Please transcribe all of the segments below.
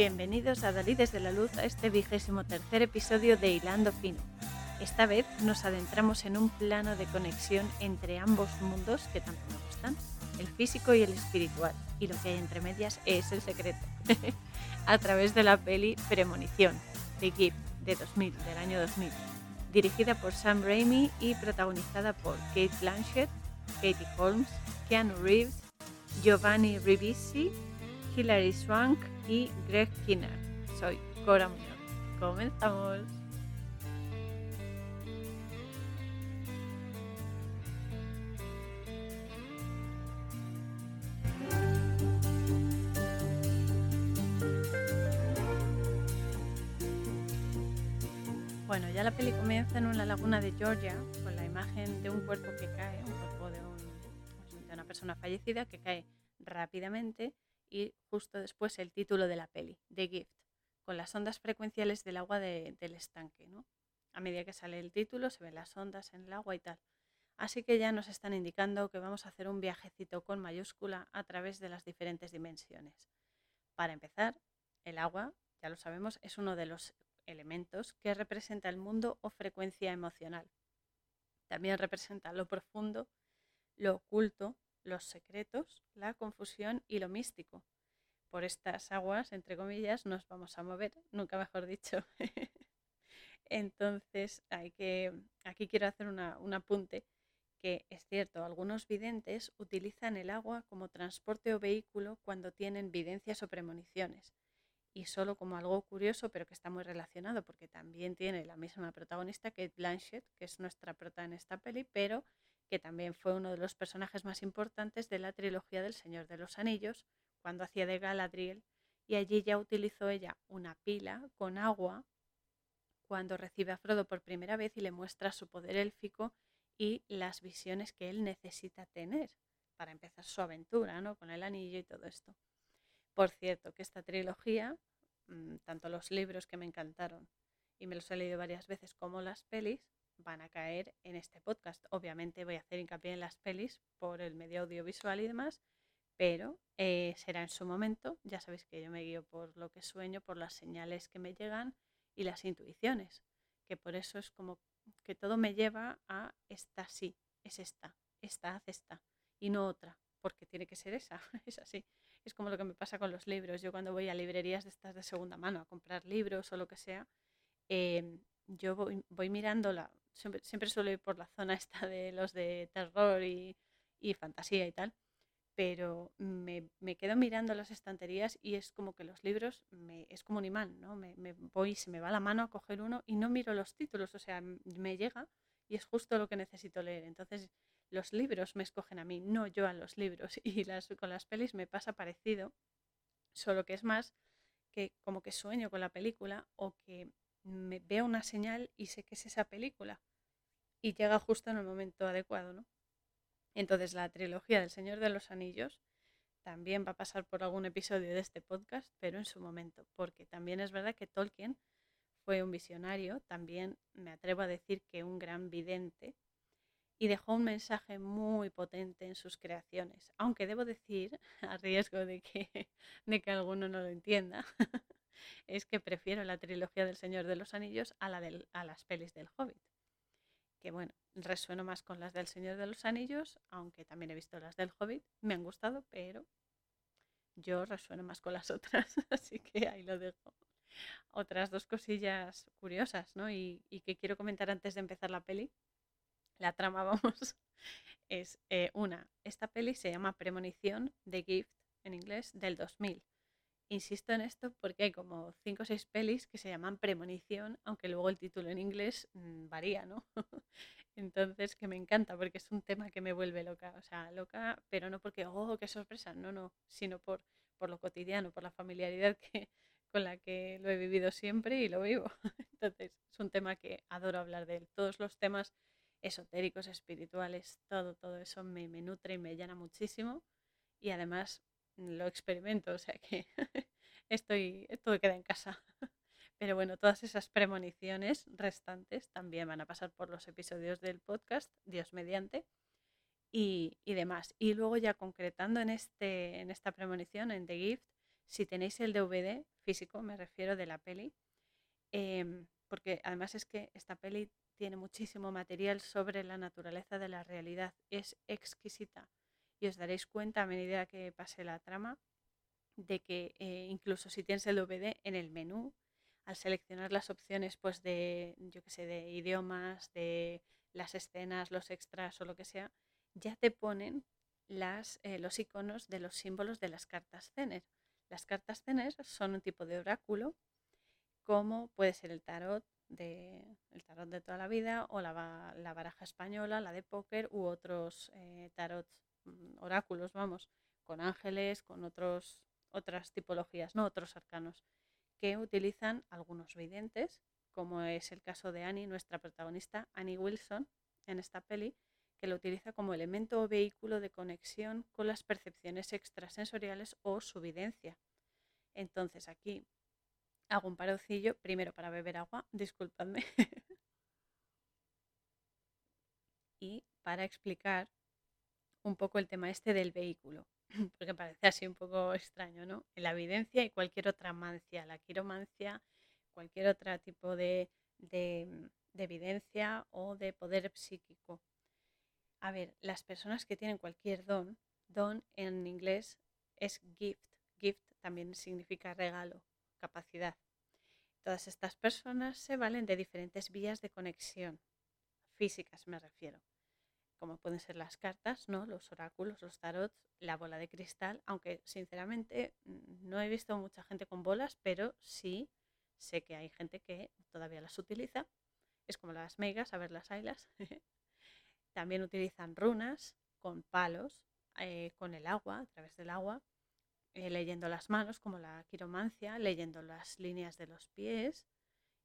Bienvenidos a Dalí desde la Luz a este vigésimo tercer episodio de Hilando Fino. Esta vez nos adentramos en un plano de conexión entre ambos mundos que tanto me gustan, el físico y el espiritual, y lo que hay entre medias es el secreto, a través de la peli Premonición, de Gift, de 2000, del año 2000, dirigida por Sam Raimi y protagonizada por Kate Blanchett, Katie Holmes, Keanu Reeves, Giovanni Ribisi, Hilary Swank y Greg Kinner. Soy Cora Muñoz. Comenzamos. Bueno, ya la peli comienza en una laguna de Georgia con la imagen de un cuerpo que cae, un cuerpo de, de una persona fallecida que cae rápidamente y justo después el título de la peli, The Gift, con las ondas frecuenciales del agua de- del estanque. ¿no? A medida que sale el título se ven las ondas en el agua y tal. Así que ya nos están indicando que vamos a hacer un viajecito con mayúscula a través de las diferentes dimensiones. Para empezar, el agua, ya lo sabemos, es uno de los elementos que representa el mundo o frecuencia emocional. También representa lo profundo, lo oculto, los secretos, la confusión y lo místico. Por estas aguas, entre comillas, nos vamos a mover, nunca mejor dicho. Entonces, hay que, aquí quiero hacer una- un apunte que es cierto, algunos videntes utilizan el agua como transporte o vehículo cuando tienen videncias o premoniciones. Y solo como algo curioso, pero que está muy relacionado, porque también tiene la misma protagonista, Kate Blanchett, que es nuestra prota en esta peli, pero que también fue uno de los personajes más importantes de la trilogía del Señor de los Anillos, cuando hacía de Galadriel, y allí ya utilizó ella una pila con agua cuando recibe a Frodo por primera vez y le muestra su poder élfico y las visiones que él necesita tener para empezar su aventura, ¿no? Con el anillo y todo esto. Por cierto, que esta trilogía, mm, tanto los libros que me encantaron y me los he leído varias veces como las pelis, van a caer en este podcast. Obviamente voy a hacer hincapié en las pelis por el medio audiovisual y demás, pero eh, será en su momento. Ya sabéis que yo me guío por lo que sueño, por las señales que me llegan y las intuiciones, que por eso es como que todo me lleva a esta sí, es esta, esta haz esta y no otra, porque tiene que ser esa, es así. Es como lo que me pasa con los libros. Yo cuando voy a librerías de estas de segunda mano a comprar libros o lo que sea, eh, yo voy, voy mirando la, siempre, siempre suelo ir por la zona esta de los de terror y, y fantasía y tal, pero me, me quedo mirando las estanterías y es como que los libros me, es como un imán, ¿no? Me, me voy, se me va la mano a coger uno y no miro los títulos, o sea, me llega y es justo lo que necesito leer. Entonces, los libros me escogen a mí, no yo a los libros. Y las, con las pelis me pasa parecido, solo que es más que como que sueño con la película o que me veo una señal y sé que es esa película y llega justo en el momento adecuado, ¿no? Entonces la trilogía del Señor de los Anillos también va a pasar por algún episodio de este podcast, pero en su momento, porque también es verdad que Tolkien fue un visionario, también me atrevo a decir que un gran vidente, y dejó un mensaje muy potente en sus creaciones, aunque debo decir, a riesgo de que, de que alguno no lo entienda, es que prefiero la trilogía del Señor de los Anillos a, la del- a las pelis del Hobbit que bueno, resueno más con las del Señor de los Anillos, aunque también he visto las del Hobbit, me han gustado, pero yo resueno más con las otras, así que ahí lo dejo. Otras dos cosillas curiosas, ¿no? Y, y que quiero comentar antes de empezar la peli, la trama, vamos, es eh, una, esta peli se llama Premonición de Gift en inglés del 2000. Insisto en esto porque hay como cinco o seis pelis que se llaman Premonición, aunque luego el título en inglés mm, varía, ¿no? Entonces, que me encanta porque es un tema que me vuelve loca, o sea, loca, pero no porque, oh, qué sorpresa, no, no, sino por, por lo cotidiano, por la familiaridad que, con la que lo he vivido siempre y lo vivo. Entonces, es un tema que adoro hablar de él. Todos los temas esotéricos, espirituales, todo, todo eso me, me nutre y me llena muchísimo y además lo experimento, o sea que estoy, todo queda en casa. Pero bueno, todas esas premoniciones restantes también van a pasar por los episodios del podcast, Dios mediante, y, y demás. Y luego ya concretando en, este, en esta premonición, en The Gift, Si tenéis el DVD físico, me refiero de la peli, em, porque además es que esta peli tiene muchísimo material sobre la naturaleza de la realidad, es exquisita y os daréis cuenta a medida que pase la trama de que eh, incluso si tienes el DVD en el menú, al seleccionar las opciones pues de, yo que sé, de idiomas, de las escenas, los extras o lo que sea, ya te ponen las, eh, los iconos de los símbolos de las cartas Zener. Las cartas Zener son un tipo de oráculo, como puede ser el tarot de, el tarot de toda la vida o la, baraja española, la de póker u otros eh, tarot mm, oráculos, vamos, con ángeles, con otros, otras tipologías, no otros arcanos, que utilizan algunos videntes, como es el caso de Annie, nuestra protagonista, Annie Wilson, en esta peli, que lo utiliza como elemento o vehículo de conexión con las percepciones extrasensoriales o su videncia. Entonces aquí hago un parócillo, primero para beber agua, disculpadme, y para explicar un poco el tema este del vehículo, porque parece así un poco extraño, ¿no? La evidencia y cualquier otra mancia, la quiromancia, cualquier otro tipo de, de, de evidencia o de poder psíquico. A ver, las personas que tienen cualquier don, don en inglés es gift, gift también significa regalo, capacidad. Todas estas personas se valen de diferentes vías de conexión, físicas me refiero, como pueden ser las cartas, ¿no? los oráculos, los tarots, la bola de cristal, aunque sinceramente mm, no he visto mucha gente con bolas, pero sí sé que hay gente que todavía las utiliza. Es como las megas, a ver las ailas. También utilizan runas con palos, eh, con el agua, a través del agua, eh, leyendo las manos, como la quiromancia, leyendo las líneas de los pies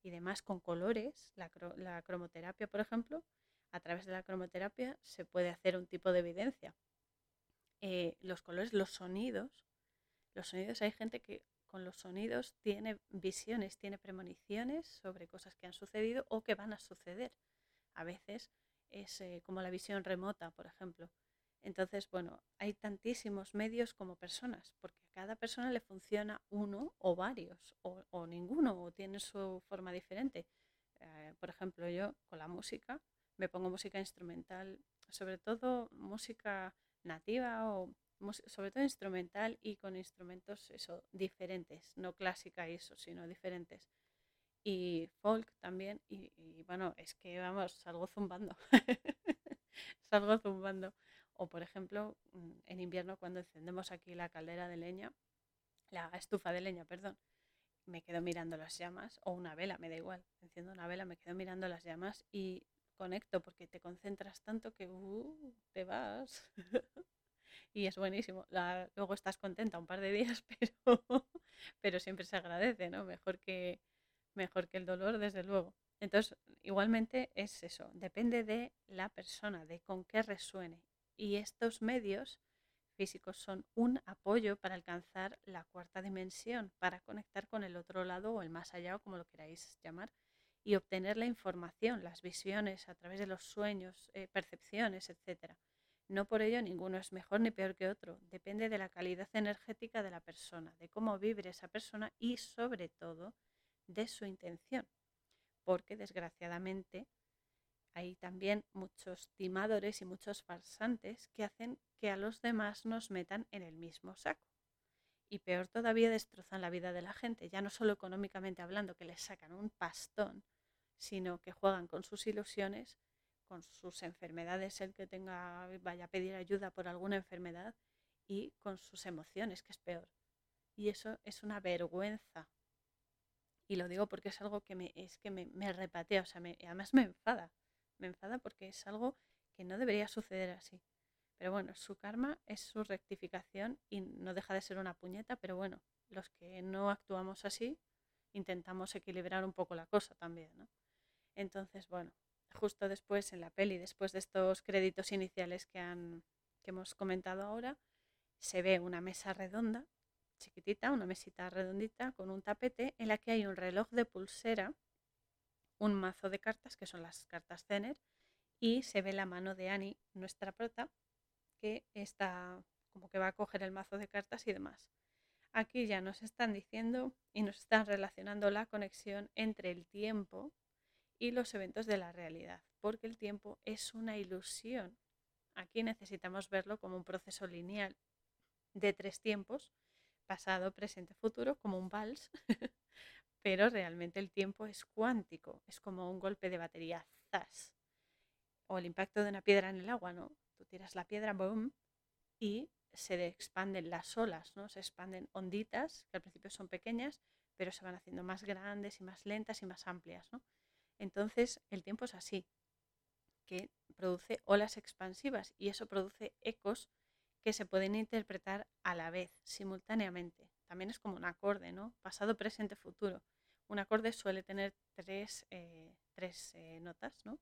y demás con colores. La, cromoterapia, por ejemplo, a través de la cromoterapia se puede hacer un tipo de evidencia. Eh, los colores, los sonidos, los sonidos, hay gente que con los sonidos tiene visiones, tiene premoniciones sobre cosas que han sucedido o que van a suceder. A veces es eh, como la visión remota, por ejemplo. Entonces, bueno, hay tantísimos medios como personas, porque a cada persona le funciona uno o varios, o, ninguno, o tiene su forma diferente. Eh, por ejemplo, yo con la música me pongo música instrumental, sobre todo música nativa o sobre todo instrumental y con instrumentos eso diferentes, no clásica eso, sino diferentes. Y folk también, y, y bueno, es que vamos, salgo zumbando, salgo zumbando. O por ejemplo, mm, en invierno cuando encendemos aquí la caldera de leña, la estufa de leña, perdón, me quedo mirando las llamas, o una vela, me da igual, enciendo una vela, me quedo mirando las llamas y conecto porque te concentras tanto que uh, te vas. y es buenísimo. luego estás contenta un par de días, pero, pero siempre se agradece, ¿no? Mejor que, mejor que el dolor, desde luego. Entonces, igualmente es eso, depende de la persona, de con qué resuene y estos medios físicos son un apoyo para alcanzar la cuarta dimensión, para conectar con el otro lado o el más allá como lo queráis llamar y obtener la información, las visiones a través de los sueños, eh, percepciones, etc. No por ello ninguno es mejor ni peor que otro, depende de la calidad energética de la persona, de cómo vibre esa persona y sobre todo de su intención, porque desgraciadamente hay también muchos timadores y muchos farsantes que hacen que a los demás nos metan en el mismo saco. Y peor todavía destrozan la vida de la gente, ya no solo económicamente hablando, que les sacan un pastón, sino que juegan con sus ilusiones, con sus enfermedades, el que tenga vaya a pedir ayuda por alguna enfermedad, y con sus emociones, que es peor. Y eso es una vergüenza. Y lo digo porque es algo que me, es que me, repatea, o sea, además me enfada me enfada porque es algo que no debería suceder así. Pero bueno, su karma es su rectificación y no deja de ser una puñeta, pero bueno, los que no actuamos así intentamos equilibrar un poco la cosa también, ¿no? Entonces, bueno, justo después en la peli, después de estos créditos iniciales que, han, que hemos comentado ahora, se ve una mesa redonda, chiquitita, una mesita redondita con un tapete en la que hay un reloj de pulsera un mazo de cartas, que son las cartas Zener, y se ve la mano de Annie, nuestra prota, que está como que va a coger el mazo de cartas y demás. Aquí ya nos están diciendo y nos están relacionando la conexión entre el tiempo y los eventos de la realidad, porque el tiempo es una ilusión. Aquí necesitamos verlo como un proceso lineal de tres tiempos, pasado, presente, futuro, como un vals, pero realmente el tiempo es cuántico, es como un golpe de batería, zas, o el impacto de una piedra en el agua, ¿no? Tú tiras la piedra, boom, y se expanden las olas, ¿no? Se expanden onditas, que al principio son pequeñas, pero se van haciendo más grandes y más lentas y más amplias, ¿no? Entonces, el tiempo es así, que produce olas expansivas y eso produce ecos que se pueden interpretar a la vez, simultáneamente. También es como un acorde, ¿no? Pasado, presente, futuro. Un acorde suele tener tres, eh, eh, notas, ¿no?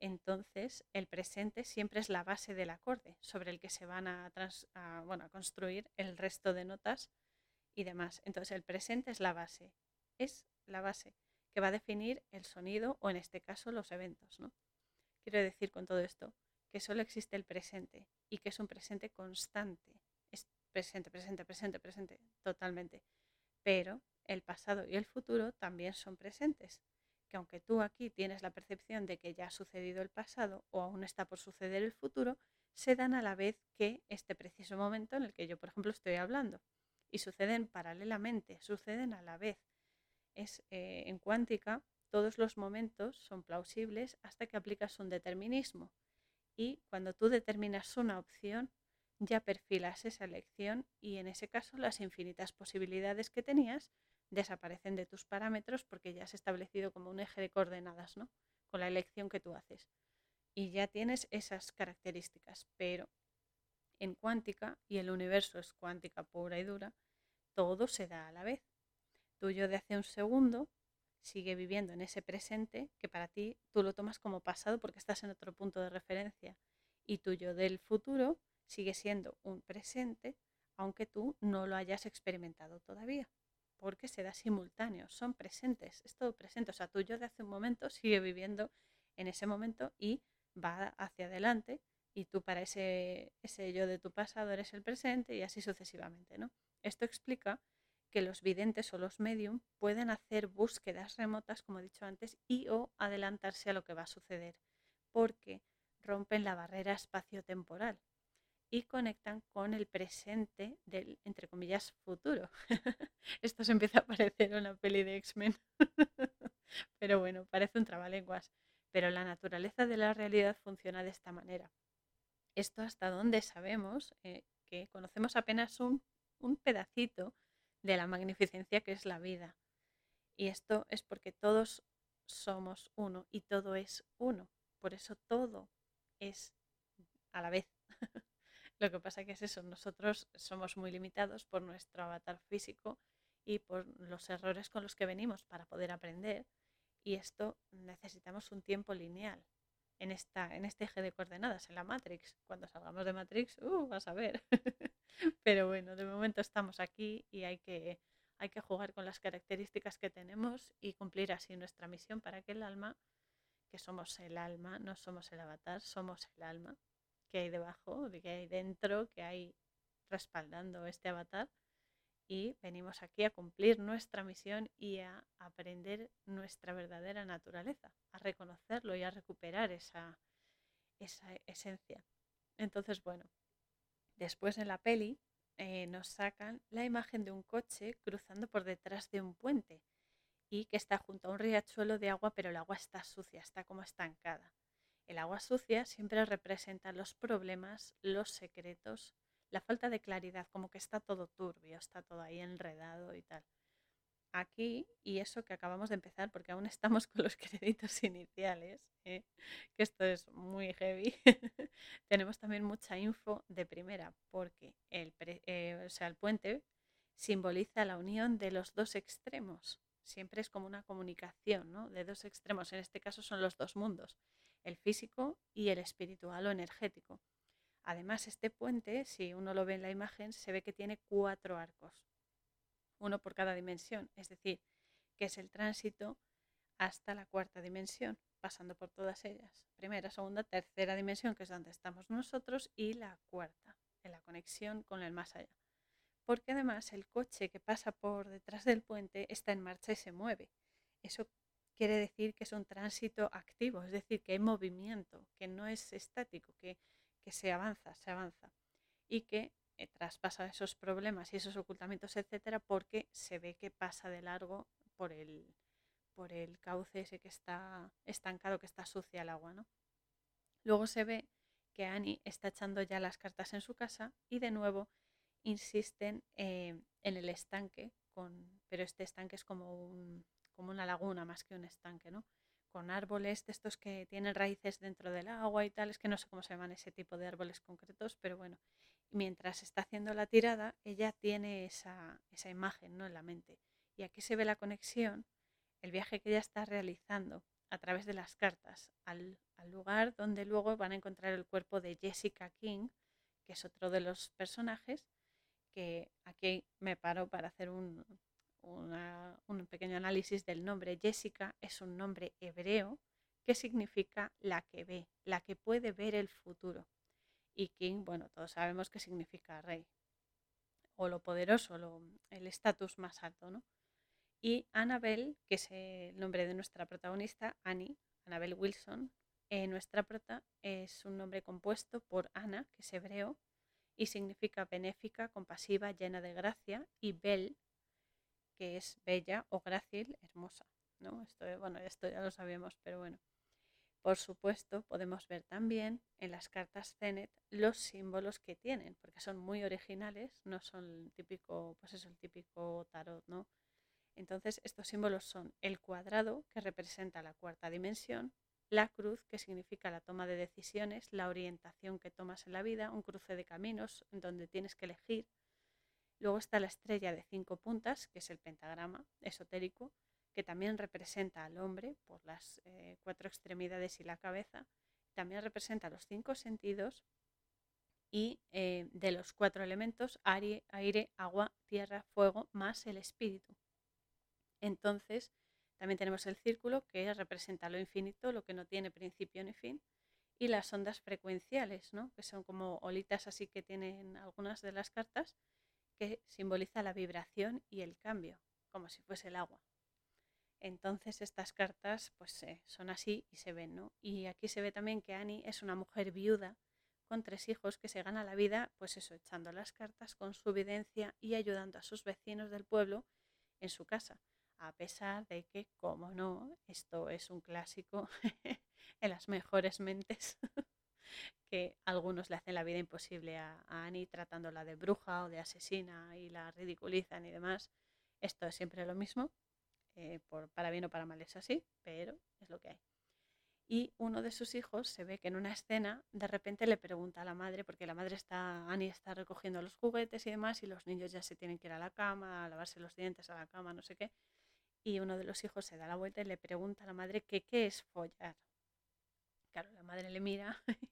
Entonces, el presente siempre es la base del acorde sobre el que se van a, a construir el resto de notas y demás. Entonces, el presente es la base, es la base que va a definir el sonido o en este caso los eventos. ¿no? Quiero decir con todo esto que solo existe el presente y que es un presente constante. Es presente, presente, presente, presente, totalmente. Pero el pasado y el futuro también son presentes que aunque tú aquí tienes la percepción de que ya ha sucedido el pasado o aún está por suceder el futuro, se dan a la vez que este preciso momento en el que yo, por ejemplo, estoy hablando. Y suceden paralelamente, suceden a la vez. Es eh, en cuántica, todos los momentos son plausibles hasta que aplicas un determinismo. Y cuando tú determinas una opción, ya perfilas esa elección y en ese caso las infinitas posibilidades que tenías desaparecen de tus parámetros porque ya has establecido como un eje de coordenadas, ¿no? Con la elección que tú haces. Y ya tienes esas características, pero en cuántica, y el universo es cuántica pura y dura, todo se da a la vez. Tuyo de hace un segundo sigue viviendo en ese presente que para ti tú lo tomas como pasado porque estás en otro punto de referencia. Y tuyo del futuro sigue siendo un presente aunque tú no lo hayas experimentado todavía porque se da simultáneo, son presentes, es todo presente. O sea, tú yo de hace un momento sigue viviendo en ese momento y va hacia adelante y tú para ese, ese yo de tu pasado eres el presente y así sucesivamente, ¿no? Esto explica que los videntes o los medium pueden hacer búsquedas remotas, como he dicho antes, y o adelantarse a lo que va a suceder, porque rompen la barrera espacio-temporal y conectan con el presente del, entre comillas, futuro. Esto se empieza a parecer una peli de X-Men. Pero bueno, parece un trabalenguas. Pero la naturaleza de la realidad funciona de esta manera. Esto hasta donde sabemos eh, que conocemos apenas un, un pedacito de la magnificencia que es la vida. Y esto es porque todos somos uno y todo es uno. Por eso todo es a la vez. Lo que pasa que es eso, nosotros somos muy limitados por nuestro avatar físico y por los errores con los que venimos para poder aprender. Y esto necesitamos un tiempo lineal en, esta, en este eje de coordenadas, en la Matrix. Cuando salgamos de Matrix, uh, vas a ver. Pero bueno, de momento estamos aquí y hay que, hay que jugar con las características que tenemos y cumplir así nuestra misión para que el alma, que somos el alma, no somos el avatar, somos el alma, que hay debajo, de que hay dentro, que hay respaldando este avatar. Y venimos aquí a cumplir nuestra misión y a aprender nuestra verdadera naturaleza, a reconocerlo y a recuperar esa, esa esencia. Entonces, bueno, después en la peli eh, nos sacan la imagen de un coche cruzando por detrás de un puente y que está junto a un riachuelo de agua, pero el agua está sucia, está como estancada. El agua sucia siempre representa los problemas, los secretos, la falta de claridad, como que está todo turbio, está todo ahí enredado y tal. Aquí, y eso que acabamos de empezar, porque aún estamos con los créditos iniciales, ¿eh? que esto es muy heavy, tenemos también mucha info de primera, porque el, eh, o sea, el puente simboliza la unión de los dos extremos. Siempre es como una comunicación ¿no? de dos extremos. En este caso son los dos mundos el físico y el espiritual o energético. Además, este puente, si uno lo ve en la imagen, se ve que tiene cuatro arcos, uno por cada dimensión, es decir, que es el tránsito hasta la cuarta dimensión, pasando por todas ellas. Primera, segunda, tercera dimensión, que es donde estamos nosotros, y la cuarta, en la conexión con el más allá. porque además el coche que pasa por detrás del puente está en marcha y se mueve. Eso quiere decir que es un tránsito activo, es decir, que hay movimiento, que no es estático, que, que se avanza, se avanza y que eh, traspasa esos problemas y esos ocultamientos, etcétera, porque se ve que pasa de largo por el, por el cauce ese que está estancado, que está sucia el agua, ¿no? Luego se ve que Annie está echando ya las cartas en su casa y de nuevo insisten eh, en el estanque, con, pero este estanque es como, un, como una laguna más que un estanque, ¿no? Con árboles de estos que tienen raíces dentro del agua y tal, es que no sé cómo se llaman ese tipo de árboles concretos, pero bueno, mientras está haciendo la tirada, ella tiene esa, esa imagen ¿no? en la mente. Y aquí se ve la conexión, el viaje que ella está realizando a través de las cartas al, al lugar donde luego van a encontrar el cuerpo de Jessica King, que es otro de los personajes, que aquí me paro para hacer un, un pequeño análisis del nombre. Jessica es un nombre hebreo que significa la que ve, la que puede ver el futuro. Y King, bueno, todos sabemos que significa rey, o lo poderoso, el estatus más alto, ¿no? Y Annabel, que es el nombre de nuestra protagonista, Annie, Annabel Wilson, eh, nuestra prota es un nombre compuesto por Ana, que es hebreo, y significa benéfica, compasiva, llena de gracia, y Bel, que es bella o grácil, hermosa. ¿no? Esto, bueno, esto ya lo sabíamos, pero bueno. Por supuesto, podemos ver también en las cartas Zenet los símbolos que tienen, porque son muy originales, no son el típico, pues eso, el típico tarot, ¿no? Entonces, estos símbolos son el cuadrado, que representa la cuarta dimensión, la cruz, que significa la toma de decisiones, la orientación que tomas en la vida, un cruce de caminos donde tienes que elegir. Luego está la estrella de cinco puntas, que es el pentagrama esotérico, que también representa al hombre por las eh, cuatro extremidades y la cabeza. También representa los cinco sentidos y eh, de los cuatro elementos, aire, aire, agua, tierra, fuego, más el espíritu. Entonces, también tenemos el círculo que representa lo infinito, lo que no tiene principio ni fin, y las ondas frecuenciales, ¿no? que son como olitas así que tienen algunas de las cartas, que simboliza la vibración y el cambio, como si fuese el agua. Entonces estas cartas pues eh, son así y se ven, ¿no? Y aquí se ve también que Annie es una mujer viuda con tres hijos que se gana la vida, pues eso, echando las cartas con su evidencia y ayudando a sus vecinos del pueblo en su casa a pesar de que, como no, esto es un clásico en las mejores mentes, que algunos le hacen la vida imposible a, Annie tratándola de bruja o de asesina y la ridiculizan y demás. Esto es siempre lo mismo, eh, por, para bien o para mal es así, pero es lo que hay. Y uno de sus hijos se ve que en una escena de repente le pregunta a la madre, porque la madre está, Annie está recogiendo los juguetes y demás, y los niños ya se tienen que ir a la cama, a lavarse los dientes a la cama, no sé qué y uno de los hijos se da la vuelta y le pregunta a la madre que qué es follar. Claro, la madre le mira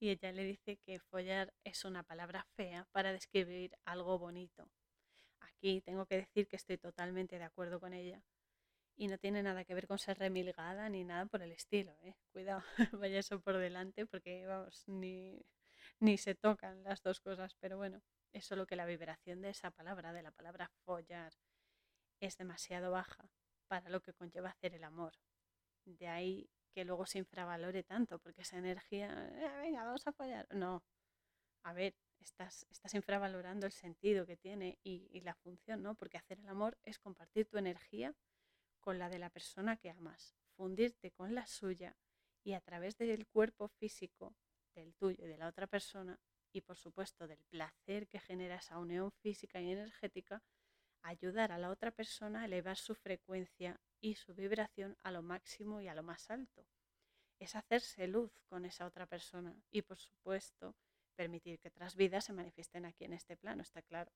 y ella le dice que follar es una palabra fea para describir algo bonito. Aquí tengo que decir que estoy totalmente de acuerdo con ella y no tiene nada que ver con ser remilgada ni nada por el estilo. ¿eh? Cuidado, vaya eso por delante porque vamos, ni, ni se tocan las dos cosas, pero bueno, es solo que la vibración de esa palabra, de la palabra follar, es demasiado baja para lo que conlleva hacer el amor. De ahí que luego se infravalore tanto, porque esa energía, eh, venga, vamos a apoyar. No, a ver, estás, estás infravalorando el sentido que tiene y, la función, ¿no? Porque hacer el amor es compartir tu energía con la de la persona que amas, fundirte con la suya y a través del cuerpo físico del tuyo y de la otra persona y por supuesto del placer que genera esa unión física y energética, ayudar a la otra persona a elevar su frecuencia y su vibración a lo máximo y a lo más alto. Es hacerse luz con esa otra persona y, por supuesto, permitir que otras vidas se manifiesten aquí en este plano, está claro.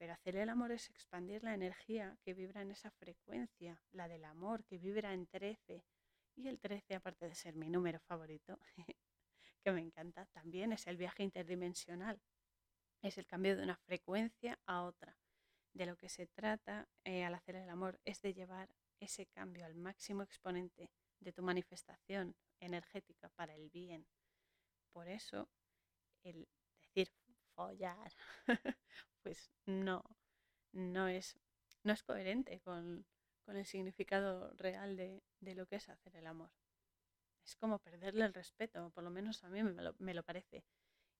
Pero hacer el amor es expandir la energía que vibra en esa frecuencia, la del amor que vibra en 13. Y el 13, aparte de ser mi número favorito, que me encanta, también es el viaje interdimensional. Es el cambio de una frecuencia a otra de lo que se trata eh, al hacer el amor es de llevar ese cambio al máximo exponente de tu manifestación energética para el bien. Por eso, el decir follar, pues no, no es, no es coherente con, el significado real de, lo que es hacer el amor. Es como perderle el respeto, por lo menos a mí me lo, me lo parece.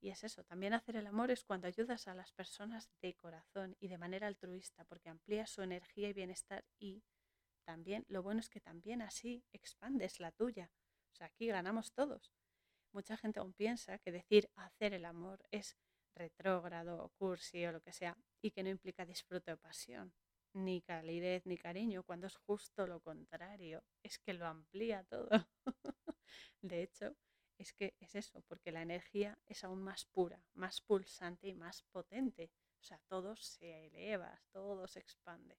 Y es eso, también hacer el amor es cuando ayudas a las personas de corazón y de manera altruista, porque amplías su energía y bienestar y también lo bueno es que también así expandes la tuya. O sea, aquí ganamos todos. Mucha gente aún piensa que decir hacer el amor es retrógrado, cursi o lo que sea, y que no implica disfrute o pasión, ni calidez ni cariño, cuando es justo lo contrario, es que lo amplía todo. de hecho, es que es eso, porque la energía es aún más pura, más pulsante y más potente. O sea, todo se eleva, todo se expande.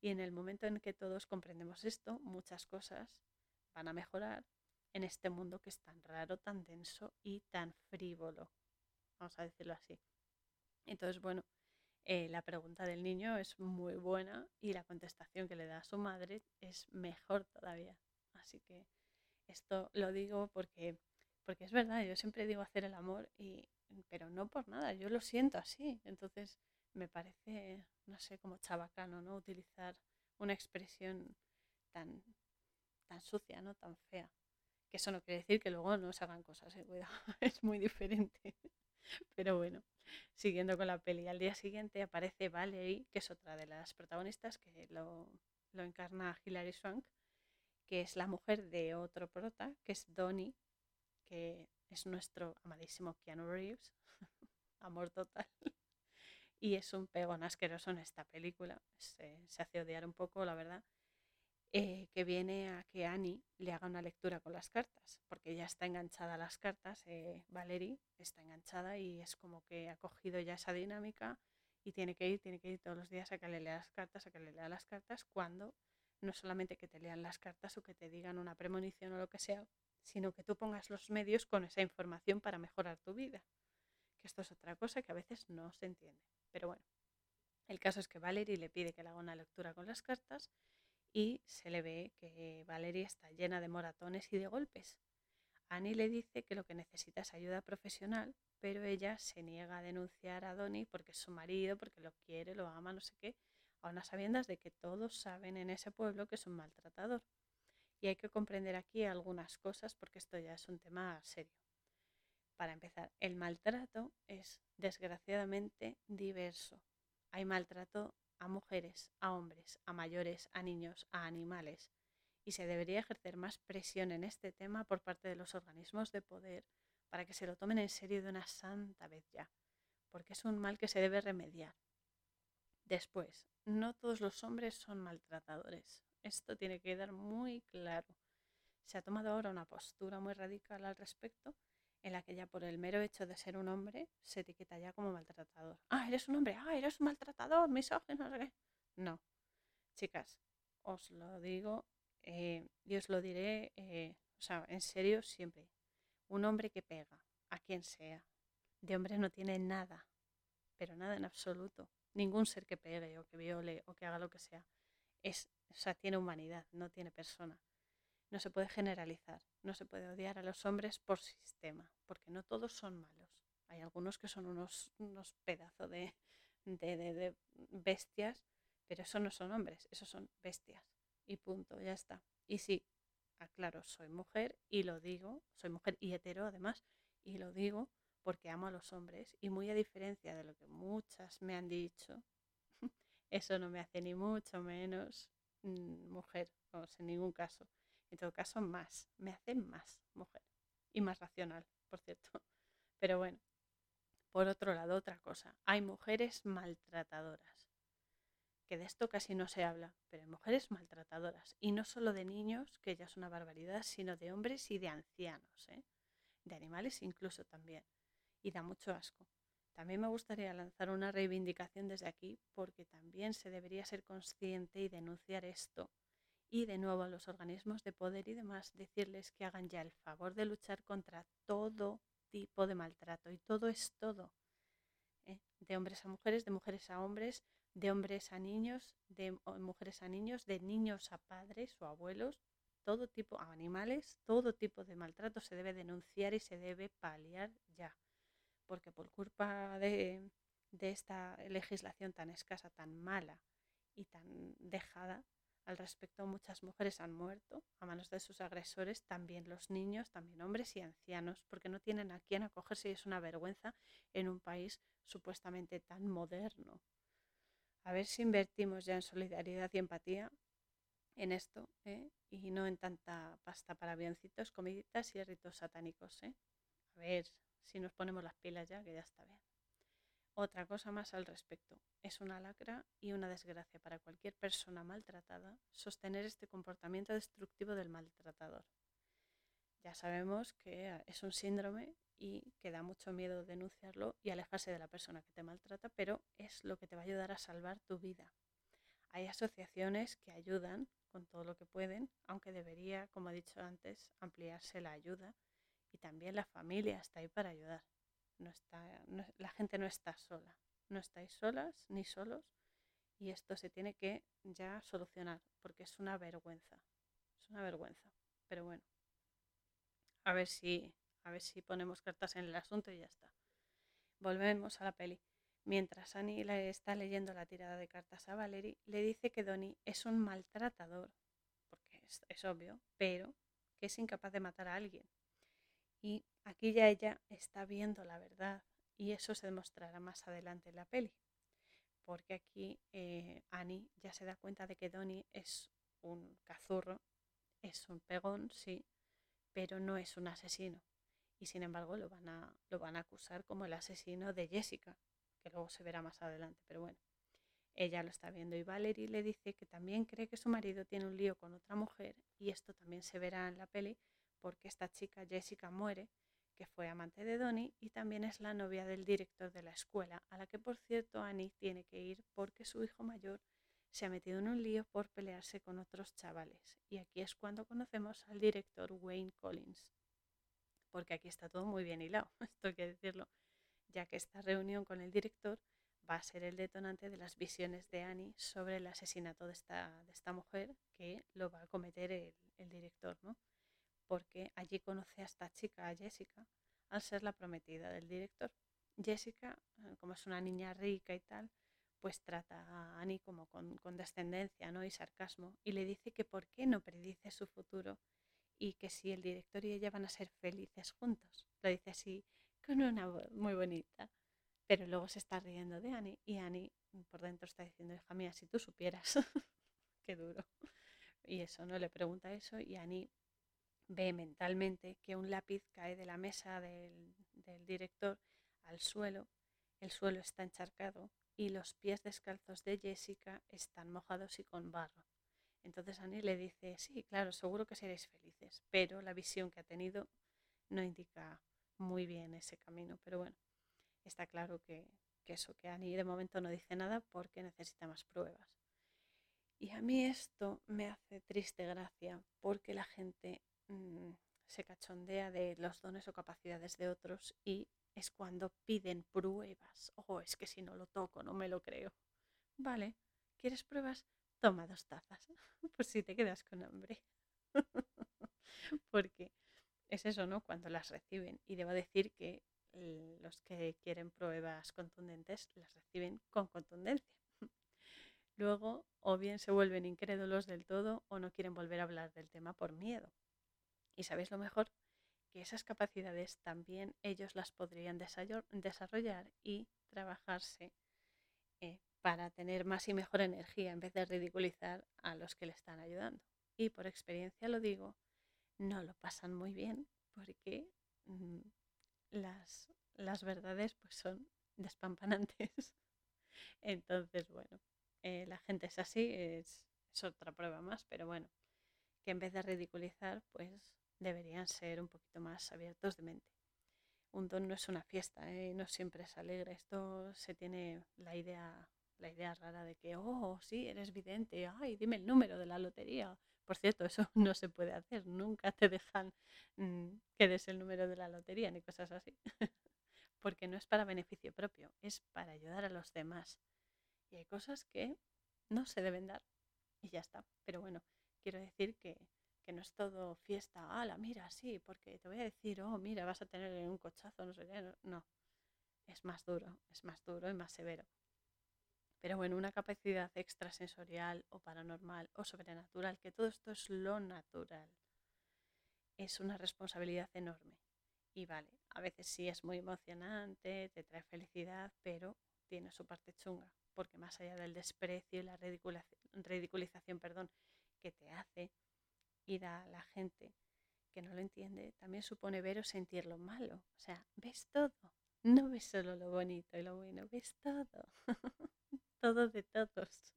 Y en el momento en que todos comprendemos esto, muchas cosas van a mejorar en este mundo que es tan raro, tan denso y tan frívolo vamos a decirlo así. Entonces, bueno, eh, la pregunta del niño es muy buena y la contestación que le da a su madre es mejor todavía. Así que esto lo digo porque, porque es verdad, yo siempre digo hacer el amor, y, pero no por nada, yo lo siento así. Entonces me parece, no sé, como chabacano, ¿no? Utilizar una expresión tan, tan sucia, ¿no? Tan fea. Que eso no quiere decir que luego no se hagan cosas, ¿eh? cuidado, es muy diferente. Pero bueno, siguiendo con la peli. Al día siguiente aparece Valerie, que es otra de las protagonistas, que lo, encarna Hilary Swank, que es la mujer de otro prota, que es Donnie, que es nuestro amadísimo Keanu Reeves, amor total. y es un pegón asqueroso en esta película. Se, se hace odiar un poco, la verdad. Eh, que viene a que Annie le haga una lectura con las cartas, porque ya está enganchada a las cartas, eh, Valerie está enganchada y es como que ha cogido ya esa dinámica y tiene que ir, tiene que ir todos los días a que le lea las cartas, a que le lea las cartas, cuando no solamente que te lean las cartas o que te digan una premonición o lo que sea, sino que tú pongas los medios con esa información para mejorar tu vida. Que esto es otra cosa que a veces no se entiende. Pero bueno, el caso es que Valerie le pide que le haga una lectura con las cartas y se le ve que Valeria está llena de moratones y de golpes. Annie le dice que lo que necesita es ayuda profesional, pero ella se niega a denunciar a Donnie porque es su marido, porque lo quiere, lo ama, no sé qué, a unas sabiendas de que todos saben en ese pueblo que es un maltratador. Y hay que comprender aquí algunas cosas porque esto ya es un tema serio. Para empezar, el maltrato es desgraciadamente diverso. Hay maltrato a mujeres, a hombres, a mayores, a niños, a animales. Y se debería ejercer más presión en este tema por parte de los organismos de poder para que se lo tomen en serio de una santa vez ya, porque es un mal que se debe remediar. Después, no todos los hombres son maltratadores. Esto tiene que quedar muy claro. Se ha tomado ahora una postura muy radical al respecto en la que ya por el mero hecho de ser un hombre se etiqueta ya como maltratador. Ah, eres un hombre, ah, eres un maltratador, misógino, no sé qué. No, chicas, os lo digo eh, y os lo diré, eh, o sea, en serio siempre. Un hombre que pega, a quien sea, de hombre no tiene nada, pero nada en absoluto. Ningún ser que pegue o que viole o que haga lo que sea. Es, o sea, tiene humanidad, no tiene persona. No se puede generalizar, no se puede odiar a los hombres por sistema, porque no todos son malos. Hay algunos que son unos, unos pedazos de, de, bestias, pero esos no son hombres, esos son bestias. Y punto, ya está. Y sí, aclaro, soy mujer y lo digo, soy mujer y hetero además, y lo digo porque amo a los hombres y muy a diferencia de lo que muchas me han dicho, eso no me hace ni mucho menos mm, mujer, en ningún caso. En todo caso, más. Me hace más mujer. Y más racional, por cierto. Pero bueno, por otro lado, otra cosa. Hay mujeres maltratadoras. Que de esto casi no se habla, pero hay mujeres maltratadoras. Y no solo de niños, que ya es una barbaridad, sino de hombres y de ancianos. ¿eh? De animales incluso también. Y da mucho asco. También me gustaría lanzar una reivindicación desde aquí porque también se debería ser consciente y denunciar esto y de nuevo a los organismos de poder y demás decirles que hagan ya el favor de luchar contra todo tipo de maltrato y todo es todo. ¿eh? De hombres a mujeres, de mujeres a hombres, de hombres a niños, de mujeres a niños, de niños a padres o abuelos, todo tipo, a animales, todo tipo de maltrato se debe denunciar y se debe paliar ya. Porque por culpa de, de esta legislación tan escasa, tan mala y tan dejada, al respecto muchas mujeres han muerto a manos de sus agresores, también los niños, también hombres y ancianos, porque no tienen a quién acogerse y es una vergüenza en un país supuestamente tan moderno. A ver si invertimos ya en solidaridad y empatía en esto ¿eh? y no en tanta pasta para avioncitos, comiditas y ritos satánicos. ¿eh? A ver si nos ponemos las pilas ya, que ya está bien. Otra cosa más al respecto. Es una lacra y una desgracia para cualquier persona maltratada sostener este comportamiento destructivo del maltratador. Ya sabemos que es un síndrome y que da mucho miedo denunciarlo y alejarse de la persona que te maltrata, pero es lo que te va a ayudar a salvar tu vida. Hay asociaciones que ayudan con todo lo que pueden, aunque debería, como he dicho antes, ampliarse la ayuda y también la familia está ahí para ayudar. No está, la gente no está sola, no estáis solas ni solos y esto se tiene que ya solucionar porque es una vergüenza, es una vergüenza. Pero bueno, a ver si a ver si ponemos cartas en el asunto y ya está. Volvemos a la peli. Mientras Annie le está leyendo la tirada de cartas a Valerie, le dice que Donnie es un maltratador, porque es, obvio, pero que es incapaz de matar a alguien. Y aquí ya ella está viendo la verdad y eso se demostrará más adelante en la peli. Porque aquí eh, Annie ya se da cuenta de que Donnie es un cazurro, es un pegón, sí, pero no es un asesino y sin embargo lo van a, lo van a acusar como el asesino de Jessica, que luego se verá más adelante, pero bueno. Ella lo está viendo y Valerie le dice que también cree que su marido tiene un lío con otra mujer y esto también se verá en la peli porque esta chica Jessica muere, que fue amante de Donnie y también es la novia del director de la escuela, a la que por cierto Annie tiene que ir porque su hijo mayor se ha metido en un lío por pelearse con otros chavales. Y aquí es cuando conocemos al director Wayne Collins porque aquí está todo muy bien hilado, esto hay que decirlo, ya que esta reunión con el director va a ser el detonante de las visiones de Annie sobre el asesinato de esta, de esta mujer que lo va a cometer el, el director, ¿no? Porque allí conoce a esta chica, a Jessica, al ser la prometida del director. Jessica, eh, como es una niña rica y tal, pues trata a Annie como con, descendencia ¿no? y sarcasmo y le dice que por qué no predice su futuro y que si el director y ella van a ser felices juntos. Lo dice así con una voz muy bonita. Pero luego se está riendo de Annie y Annie por dentro está diciendo, hija mía, si tú supieras, qué duro. Y eso, ¿no? Le pregunta eso y Annie ve mentalmente que un lápiz cae de la mesa del, director al suelo, el suelo está encharcado y los pies descalzos de Jessica están mojados y con barro. Entonces Annie le dice, sí, claro, seguro que seréis felices, pero la visión que ha tenido no indica muy bien ese camino. Pero bueno, está claro que, eso, que Annie de momento no dice nada porque necesita más pruebas. Y a mí esto me hace triste gracia porque la gente mm, se cachondea de los dones o capacidades de otros y es cuando piden pruebas. Oh, es que si no lo toco, no me lo creo. Vale, ¿quieres pruebas? toma dos tazas, por si te quedas con hambre. Porque es eso, ¿no? Cuando las reciben. Y debo decir que los que quieren pruebas contundentes las reciben con contundencia. Luego, o bien se vuelven incrédulos del todo o no quieren volver a hablar del tema por miedo. Y sabéis lo mejor, que esas capacidades también ellos las podrían desarrollar y trabajarse eh, para tener más y mejor energía en vez de ridiculizar a los que le están ayudando. Y por experiencia lo digo, no lo pasan muy bien porque mm, las, las, verdades pues son despampanantes. Entonces, bueno, eh, la gente es así, es, es otra prueba más, pero bueno, que en vez de ridiculizar, pues deberían ser un poquito más abiertos de mente. Un don no es una fiesta, ¿eh? no siempre es alegre. Esto se tiene la idea la idea rara de que, oh, sí, eres vidente, ay, dime el número de la lotería. Por cierto, eso no se puede hacer, nunca te dejan mm, que des el número de la lotería ni cosas así. Porque no es para beneficio propio, es para ayudar a los demás. Y hay cosas que no se deben dar y ya está. Pero bueno, quiero decir que, que no es todo fiesta, ala, mira, sí, porque te voy a decir, oh, mira, vas a tener un cochazo, no sé qué. No, es más duro, es más duro y más severo. Pero bueno, una capacidad extrasensorial o paranormal o sobrenatural, que todo esto es lo natural, es una responsabilidad enorme. Y vale, a veces sí es muy emocionante, te trae felicidad, pero tiene su parte chunga, porque más allá del desprecio y la ridiculización, perdón, que te hace ir a la gente que no lo entiende, también supone ver o sentir lo malo. O sea, ves todo, no ves solo lo bonito y lo bueno, ves todo. todo de todos.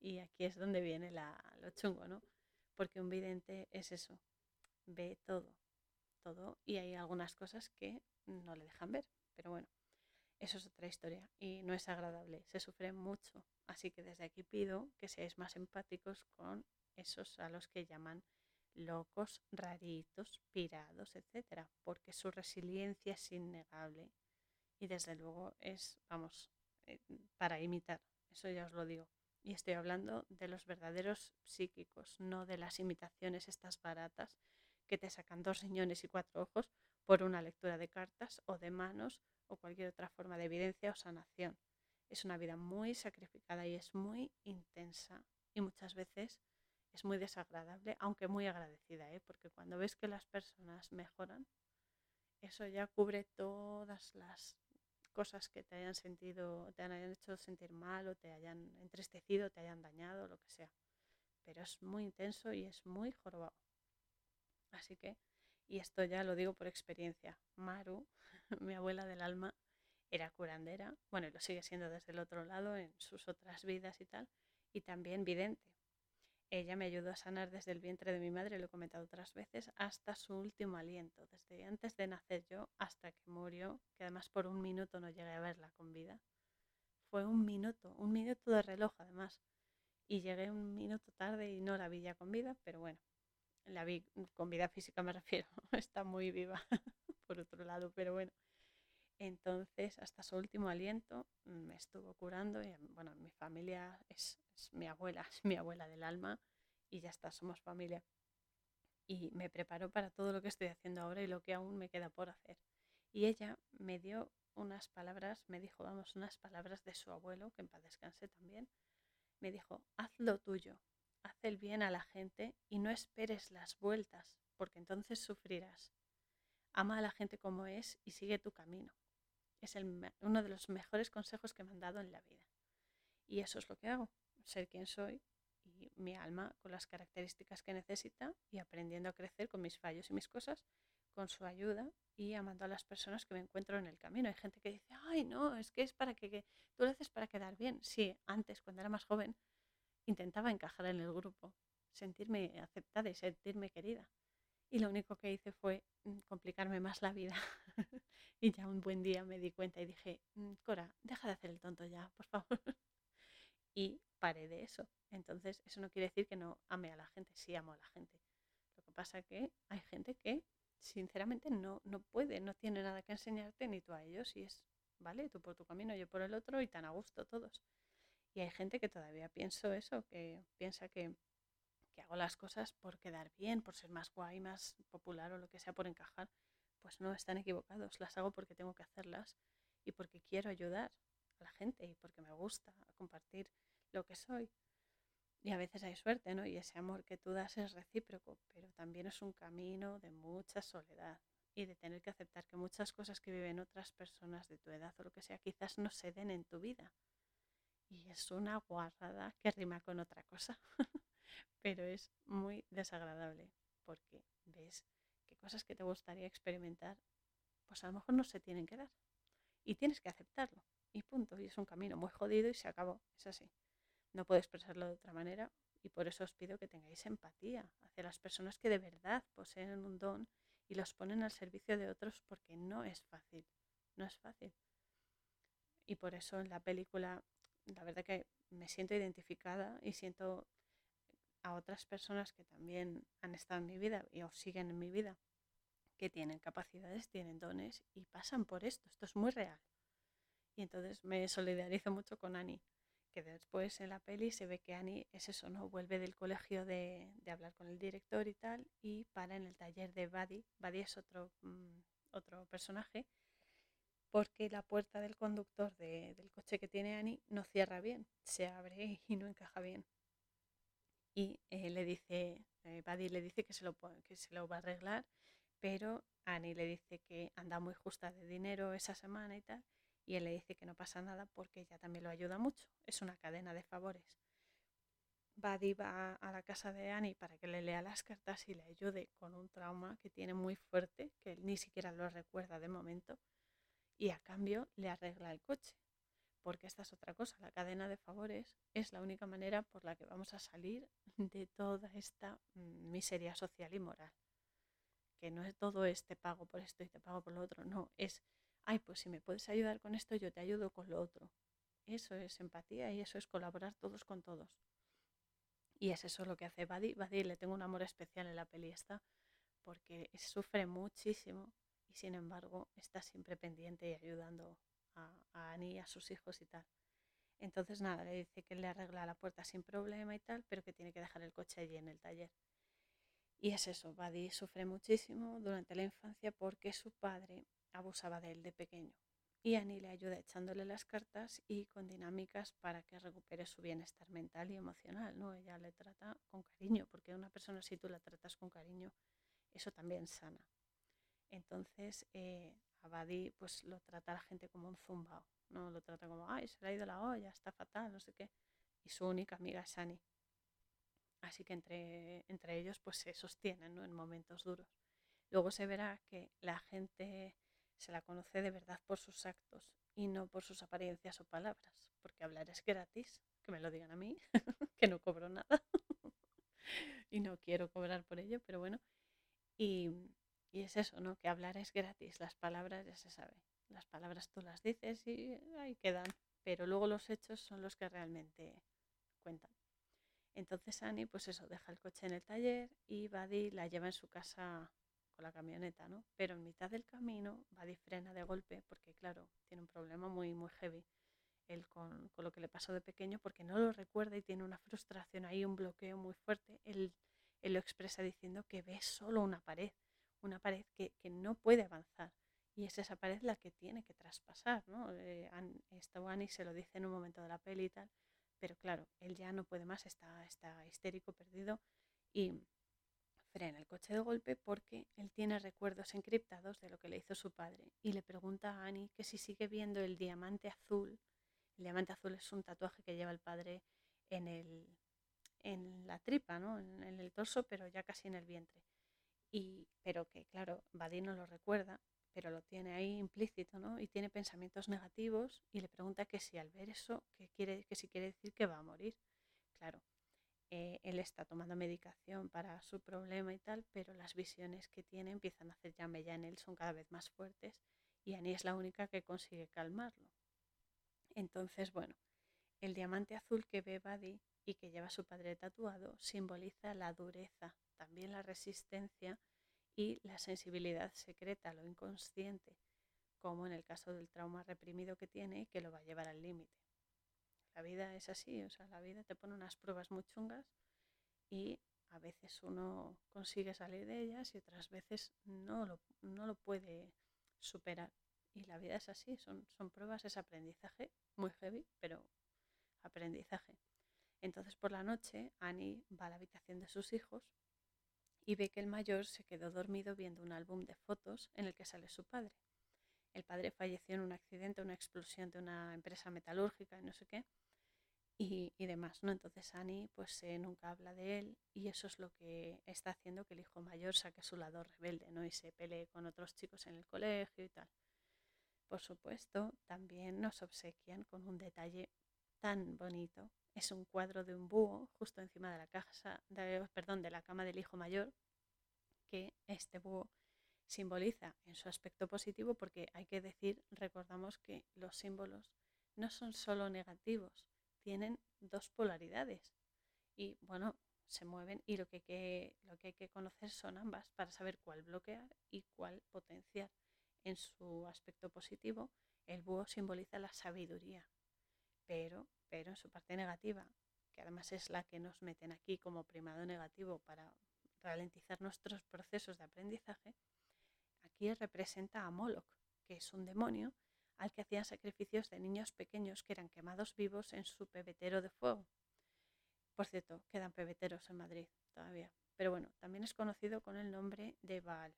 Y aquí es donde viene la, lo chungo, ¿no? Porque un vidente es eso, ve todo, todo, y hay algunas cosas que no le dejan ver, pero bueno, eso es otra historia y no es agradable, se sufre mucho, así que desde aquí pido que seáis más empáticos con esos a los que llaman locos, raritos, pirados, etcétera, porque su resiliencia es innegable y desde luego es, vamos, eh, para imitar, eso ya os lo digo. Y estoy hablando de los verdaderos psíquicos, no de las imitaciones estas baratas que te sacan dos riñones y cuatro ojos por una lectura de cartas o de manos o cualquier otra forma de evidencia o sanación. Es una vida muy sacrificada y es muy intensa y muchas veces es muy desagradable, aunque muy agradecida, ¿eh? porque cuando ves que las personas mejoran, eso ya cubre todas las cosas que te hayan sentido, te hayan hecho sentir mal o te hayan entristecido, te hayan dañado, lo que sea. Pero es muy intenso y es muy jorobado. Así que, y esto ya lo digo por experiencia, Maru, mi abuela del alma, era curandera, bueno, y lo sigue siendo desde el otro lado en sus otras vidas y tal, y también vidente. Ella me ayudó a sanar desde el vientre de mi madre, lo he comentado otras veces, hasta su último aliento, desde antes de nacer yo hasta que murió, que además por un minuto no llegué a verla con vida. Fue un minuto, un minuto de reloj además. Y llegué un minuto tarde y no la vi ya con vida, pero bueno, la vi con vida física me refiero, está muy viva por otro lado, pero bueno. Entonces, hasta su último aliento me estuvo curando y bueno, mi familia es es mi abuela, es mi abuela del alma y ya está, somos familia. Y me preparó para todo lo que estoy haciendo ahora y lo que aún me queda por hacer. Y ella me dio unas palabras, me dijo, vamos, unas palabras de su abuelo, que en paz descanse también. Me dijo, haz lo tuyo, haz el bien a la gente y no esperes las vueltas, porque entonces sufrirás. Ama a la gente como es y sigue tu camino. Es uno de los mejores consejos que me han dado en la vida. Y eso es lo que hago ser quien soy y mi alma con las características que necesita y aprendiendo a crecer con mis fallos y mis cosas, con su ayuda y amando a las personas que me encuentro en el camino. Hay gente que dice, ay, no, es que es para que, tú lo haces para quedar bien. Sí, antes, cuando era más joven, intentaba encajar en el grupo, sentirme aceptada y sentirme querida. Y lo único que hice fue mm, complicarme más la vida. y ya un buen día me di cuenta y dije, mm, Cora, deja de hacer el tonto ya, por favor. y paré de eso. Entonces, eso no quiere decir que no ame a la gente, sí amo a la gente. Lo que pasa es que hay gente que sinceramente no, no puede, no tiene nada que enseñarte ni tú a ellos y es, ¿vale? Tú por tu camino, yo por el otro y tan a gusto todos. Y hay gente que todavía pienso eso, que piensa que, que hago las cosas por quedar bien, por ser más guay, más popular o lo que sea, por encajar. Pues no, están equivocados. Las hago porque tengo que hacerlas y porque quiero ayudar a la gente y porque me gusta compartir lo que soy. Y a veces hay suerte, ¿no? Y ese amor que tú das es recíproco, pero también es un camino de mucha soledad y de tener que aceptar que muchas cosas que viven otras personas de tu edad o lo que sea quizás no se den en tu vida. Y es una guarrada que rima con otra cosa, pero es muy desagradable porque ves cosas que te gustaría experimentar, pues a lo mejor no se tienen que dar. Y tienes que aceptarlo. Y punto. Y es un camino muy jodido y se acabó. Es así. No puedo expresarlo de otra manera y por eso os pido que tengáis empatía hacia las personas que de verdad poseen un don y los ponen al servicio de otros porque no es fácil, no es fácil. Y por eso en la película, la verdad que me siento identificada y siento a otras personas que también han estado en mi vida y o siguen en mi vida, que tienen capacidades, tienen dones y pasan por esto. Esto es muy real. Y entonces me solidarizo mucho con Ani que después en la peli se ve que Annie es eso, ¿no? Vuelve del colegio de, hablar con el director y tal, y para en el taller de Buddy. Buddy es otro, mm, otro personaje, porque la puerta del conductor del coche que tiene Annie no cierra bien, se abre y no encaja bien. Y eh, le dice, eh, Buddy le dice que se, lo, que se lo va a arreglar, pero Annie le dice que anda muy justa de dinero esa semana y tal, y él le dice que no pasa nada porque ella también lo ayuda mucho, es una cadena de favores. Buddy va a la casa de Annie para que le lea las cartas y le ayude con un trauma que tiene muy fuerte, que él ni siquiera lo recuerda de momento, y a cambio le arregla el coche. Porque esta es otra cosa, la cadena de favores es la única manera por la que vamos a salir de toda esta mm, miseria social y moral. Que no es todo este pago por esto y te pago por lo otro, no, es, ay, pues si me puedes ayudar con esto, yo te ayudo con lo otro. Eso es empatía y eso es colaborar todos con todos. Y es eso lo que hace Buddy. Buddy le tengo un amor especial en la peli esta porque sufre muchísimo y sin embargo está siempre pendiente y ayudando a, a Annie y a sus hijos y tal. Entonces nada, le dice que le arregla la puerta sin problema y tal, pero que tiene que dejar el coche allí en el taller. Y es eso, Buddy sufre muchísimo durante la infancia porque su padre abusaba de él de pequeño. Y Annie le ayuda echándole las cartas y con dinámicas para que recupere su bienestar mental y emocional. ¿no? Ella le trata con cariño, porque una persona si tú la tratas con cariño, eso también sana. Entonces, eh, a Buddy pues lo trata a la gente como un zumbao, ¿no? Lo trata como, ay, se le ha ido la olla, está fatal, no sé qué. Y su única amiga es Annie. Así que entre, entre ellos pues se sostienen ¿no? en momentos duros. Luego se verá que la gente se la conoce de verdad por sus actos y no por sus apariencias o palabras, porque hablar es gratis, que me lo digan a mí, que no cobro nada y no quiero cobrar por ello, pero bueno. Y, y es eso, ¿no? Que hablar es gratis, las palabras ya se sabe. Las palabras tú las dices y ahí quedan, pero luego los hechos son los que realmente cuentan. Entonces Annie, pues eso, deja el coche en el taller y Buddy la lleva en su casa con la camioneta, ¿no? Pero en mitad del camino Buddy frena de golpe porque, claro, tiene un problema muy, muy heavy él con, lo que le pasó de pequeño porque no lo recuerda y tiene una frustración ahí, un bloqueo muy fuerte. Él, lo expresa diciendo que ve solo una pared una pared que, no puede avanzar. Y es esa pared la que tiene que traspasar, ¿no? Eh, esto Annie se lo dice en un momento de la peli y tal, pero claro, él ya no puede más, está, está histérico, perdido y frena el coche de golpe porque él tiene recuerdos encriptados de lo que le hizo su padre y le pregunta a Annie que si sigue viendo el diamante azul. El diamante azul es un tatuaje que lleva el padre en, el, en la tripa, ¿no? en, el torso, pero ya casi en el vientre pero que, claro, Buddy no lo recuerda, pero lo tiene ahí implícito, ¿no? Y tiene pensamientos negativos y le pregunta que si al ver eso, que, quiere, que si quiere decir que va a morir. Claro, eh, él está tomando medicación para su problema y tal, pero las visiones que tiene empiezan a hacer ya mella en él, son cada vez más fuertes y Annie es la única que consigue calmarlo. Entonces, bueno, el diamante azul que ve Buddy y que lleva su padre tatuado simboliza la dureza, también la resistencia y la sensibilidad secreta, lo inconsciente, como en el caso del trauma reprimido que tiene y que lo va a llevar al límite. La vida es así, o sea, la vida te pone unas pruebas muy chungas y a veces uno consigue salir de ellas y otras veces no lo, no lo puede superar. Y la vida es así, son, son pruebas, es aprendizaje, muy heavy, pero aprendizaje. Entonces por la noche Annie va a la habitación de sus hijos y ve que el mayor se quedó dormido viendo un álbum de fotos en el que sale su padre. El padre falleció en un accidente, una explosión de una empresa metalúrgica y no sé qué, y, demás, ¿no? Entonces Annie pues nunca habla de él y eso es lo que está haciendo que el hijo mayor saque su lado rebelde, ¿no? Y se pelee con otros chicos en el colegio y tal. Por supuesto, también nos obsequian con un detalle tan bonito es un cuadro de un búho justo encima de la casa, de, perdón, de la cama del hijo mayor, que este búho simboliza en su aspecto positivo porque hay que decir, recordamos que los símbolos no son solo negativos, tienen dos polaridades y bueno, se mueven y lo que, hay que, lo que hay que conocer son ambas para saber cuál bloquear y cuál potenciar. En su aspecto positivo, el búho simboliza la sabiduría, pero pero en su parte negativa, que además es la que nos meten aquí como primado negativo para ralentizar nuestros procesos de aprendizaje, aquí representa a Moloch, que es un demonio al que hacían sacrificios de niños pequeños que eran quemados vivos en su pebetero de fuego. Por cierto, quedan pebeteros en Madrid todavía. Pero bueno, también es conocido con el nombre de Baal.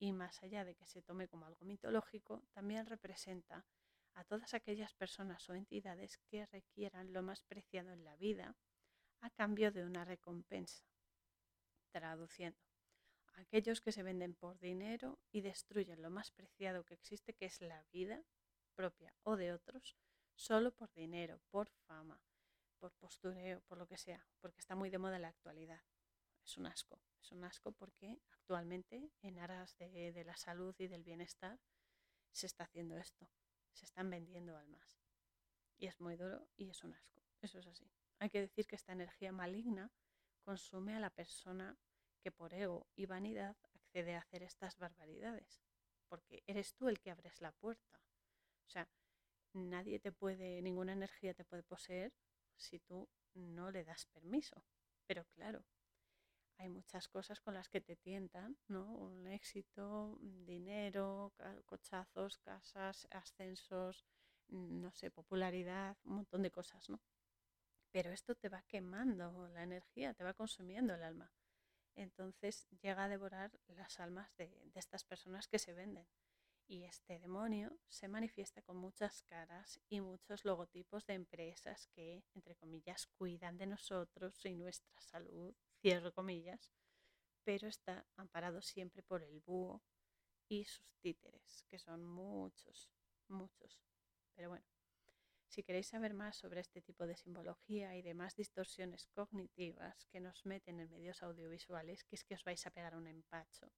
Y más allá de que se tome como algo mitológico, también representa a todas aquellas personas o entidades que requieran lo más preciado en la vida a cambio de una recompensa. Traduciendo, aquellos que se venden por dinero y destruyen lo más preciado que existe, que es la vida propia o de otros, solo por dinero, por fama, por postureo, por lo que sea, porque está muy de moda en la actualidad. Es un asco, es un asco porque actualmente en aras de, de la salud y del bienestar se está haciendo esto, se están vendiendo almas. Y es muy duro y es un asco, eso es así. Hay que decir que esta energía maligna consume a la persona que por ego y vanidad accede a hacer estas barbaridades, porque eres tú el que abres la puerta. O sea, nadie te puede, ninguna energía te puede poseer si tú no le das permiso. Pero claro, hay muchas cosas con las que te tientan, ¿no? Un éxito, dinero, cochazos, casas, ascensos, no sé, popularidad, un montón de cosas, ¿no? Pero esto te va quemando la energía, te va consumiendo el alma. Entonces llega a devorar las almas de, de estas personas que se venden. Y este demonio se manifiesta con muchas caras y muchos logotipos de empresas que, entre comillas, cuidan de nosotros y nuestra salud, cierro comillas, pero está amparado siempre por el búho y sus títeres, que son muchos, muchos. Pero bueno, si queréis saber más sobre este tipo de simbología y demás distorsiones cognitivas que nos meten en medios audiovisuales, que es que os vais a pegar un empacho,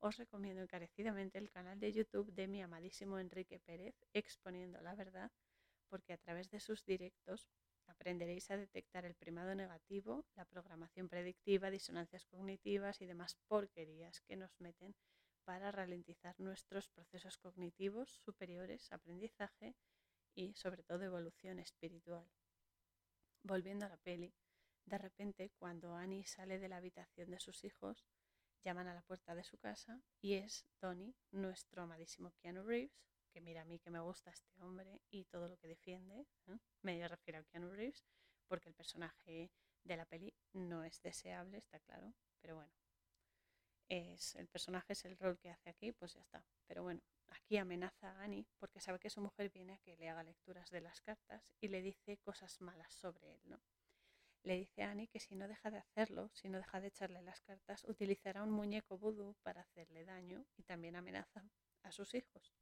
os recomiendo encarecidamente el canal de YouTube de mi amadísimo Enrique Pérez, exponiendo la verdad, porque a través de sus directos aprenderéis a detectar el primado negativo, la programación predictiva, disonancias cognitivas y demás porquerías que nos meten para ralentizar nuestros procesos cognitivos superiores, aprendizaje y sobre todo evolución espiritual. Volviendo a la peli, de repente cuando Annie sale de la habitación de sus hijos, llaman a la puerta de su casa y es Tony, nuestro amadísimo Keanu Reeves, que mira a mí que me gusta este hombre y todo lo que defiende. ¿eh? Me refiero a Keanu Reeves porque el personaje de la peli no es deseable, está claro, pero bueno, es el personaje es el rol que hace aquí, pues ya está. Pero bueno, aquí amenaza a Annie porque sabe que su mujer viene a que le haga lecturas de las cartas y le dice cosas malas sobre él, ¿no? Le dice a Annie que si no deja de hacerlo, si no deja de echarle las cartas, utilizará un muñeco vudú para hacerle daño y también amenaza a sus hijos.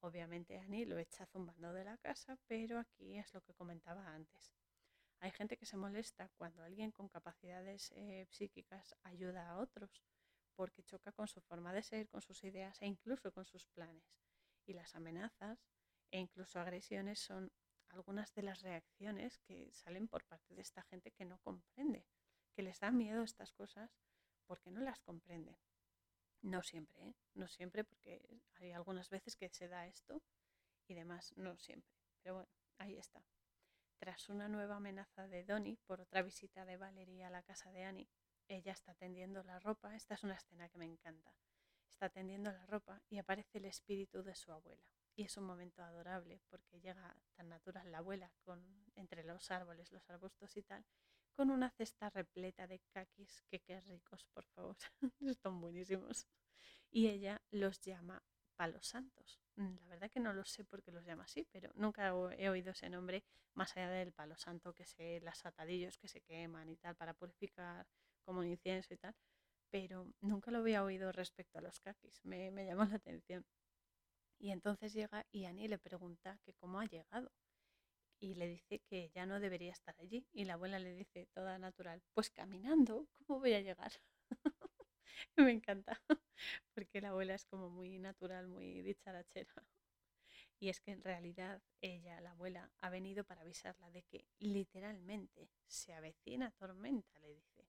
Obviamente Annie lo echa zumbando de la casa, pero aquí es lo que comentaba antes. Hay gente que se molesta cuando alguien con capacidades eh, psíquicas ayuda a otros, porque choca con su forma de ser, con sus ideas e incluso con sus planes. Y las amenazas e incluso agresiones son algunas de las reacciones que salen por parte de esta gente que no comprende, que les da miedo estas cosas porque no las comprenden. No siempre, ¿eh? no siempre, porque hay algunas veces que se da esto y demás, no siempre. Pero bueno, ahí está. Tras una nueva amenaza de Donnie por otra visita de Valerie a la casa de Annie, ella está tendiendo la ropa. Esta es una escena que me encanta. Está tendiendo la ropa y aparece el espíritu de su abuela. Y es un momento adorable porque llega tan natural la abuela con, entre los árboles, los arbustos y tal, con una cesta repleta de caquis, que qué ricos, por favor, están buenísimos. Y ella los llama palos santos. Mm, la verdad que no lo sé por qué los llama así, pero nunca he oído ese nombre más allá del palo santo, que sé, las atadillos que se queman y tal, para purificar como incienso y tal, pero nunca lo había oído respecto a los caquis, me, me la atención. Y entonces llega y Annie le pregunta que cómo ha llegado. Y le dice que ya no debería estar allí. Y la abuela le dice, toda natural, pues caminando, ¿cómo voy a llegar? Me encanta, porque la abuela es como muy natural, muy dicharachera. Y es que en realidad ella, la abuela, ha venido para avisarla de que literalmente se avecina tormenta, le dice.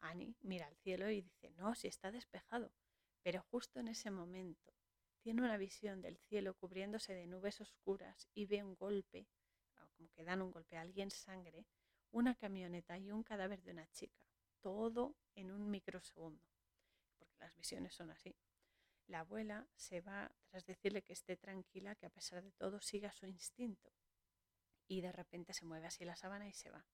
Annie mira al cielo y dice, no, si está despejado. Pero justo en ese momento tiene una visión del cielo cubriéndose de nubes oscuras y ve un golpe, como que dan un golpe a alguien sangre, una camioneta y un cadáver de una chica, todo en un microsegundo, porque las visiones son así. la abuela se va tras decirle que esté tranquila, que a pesar de todo siga su instinto. Y de repente se mueve así la sábana y se va.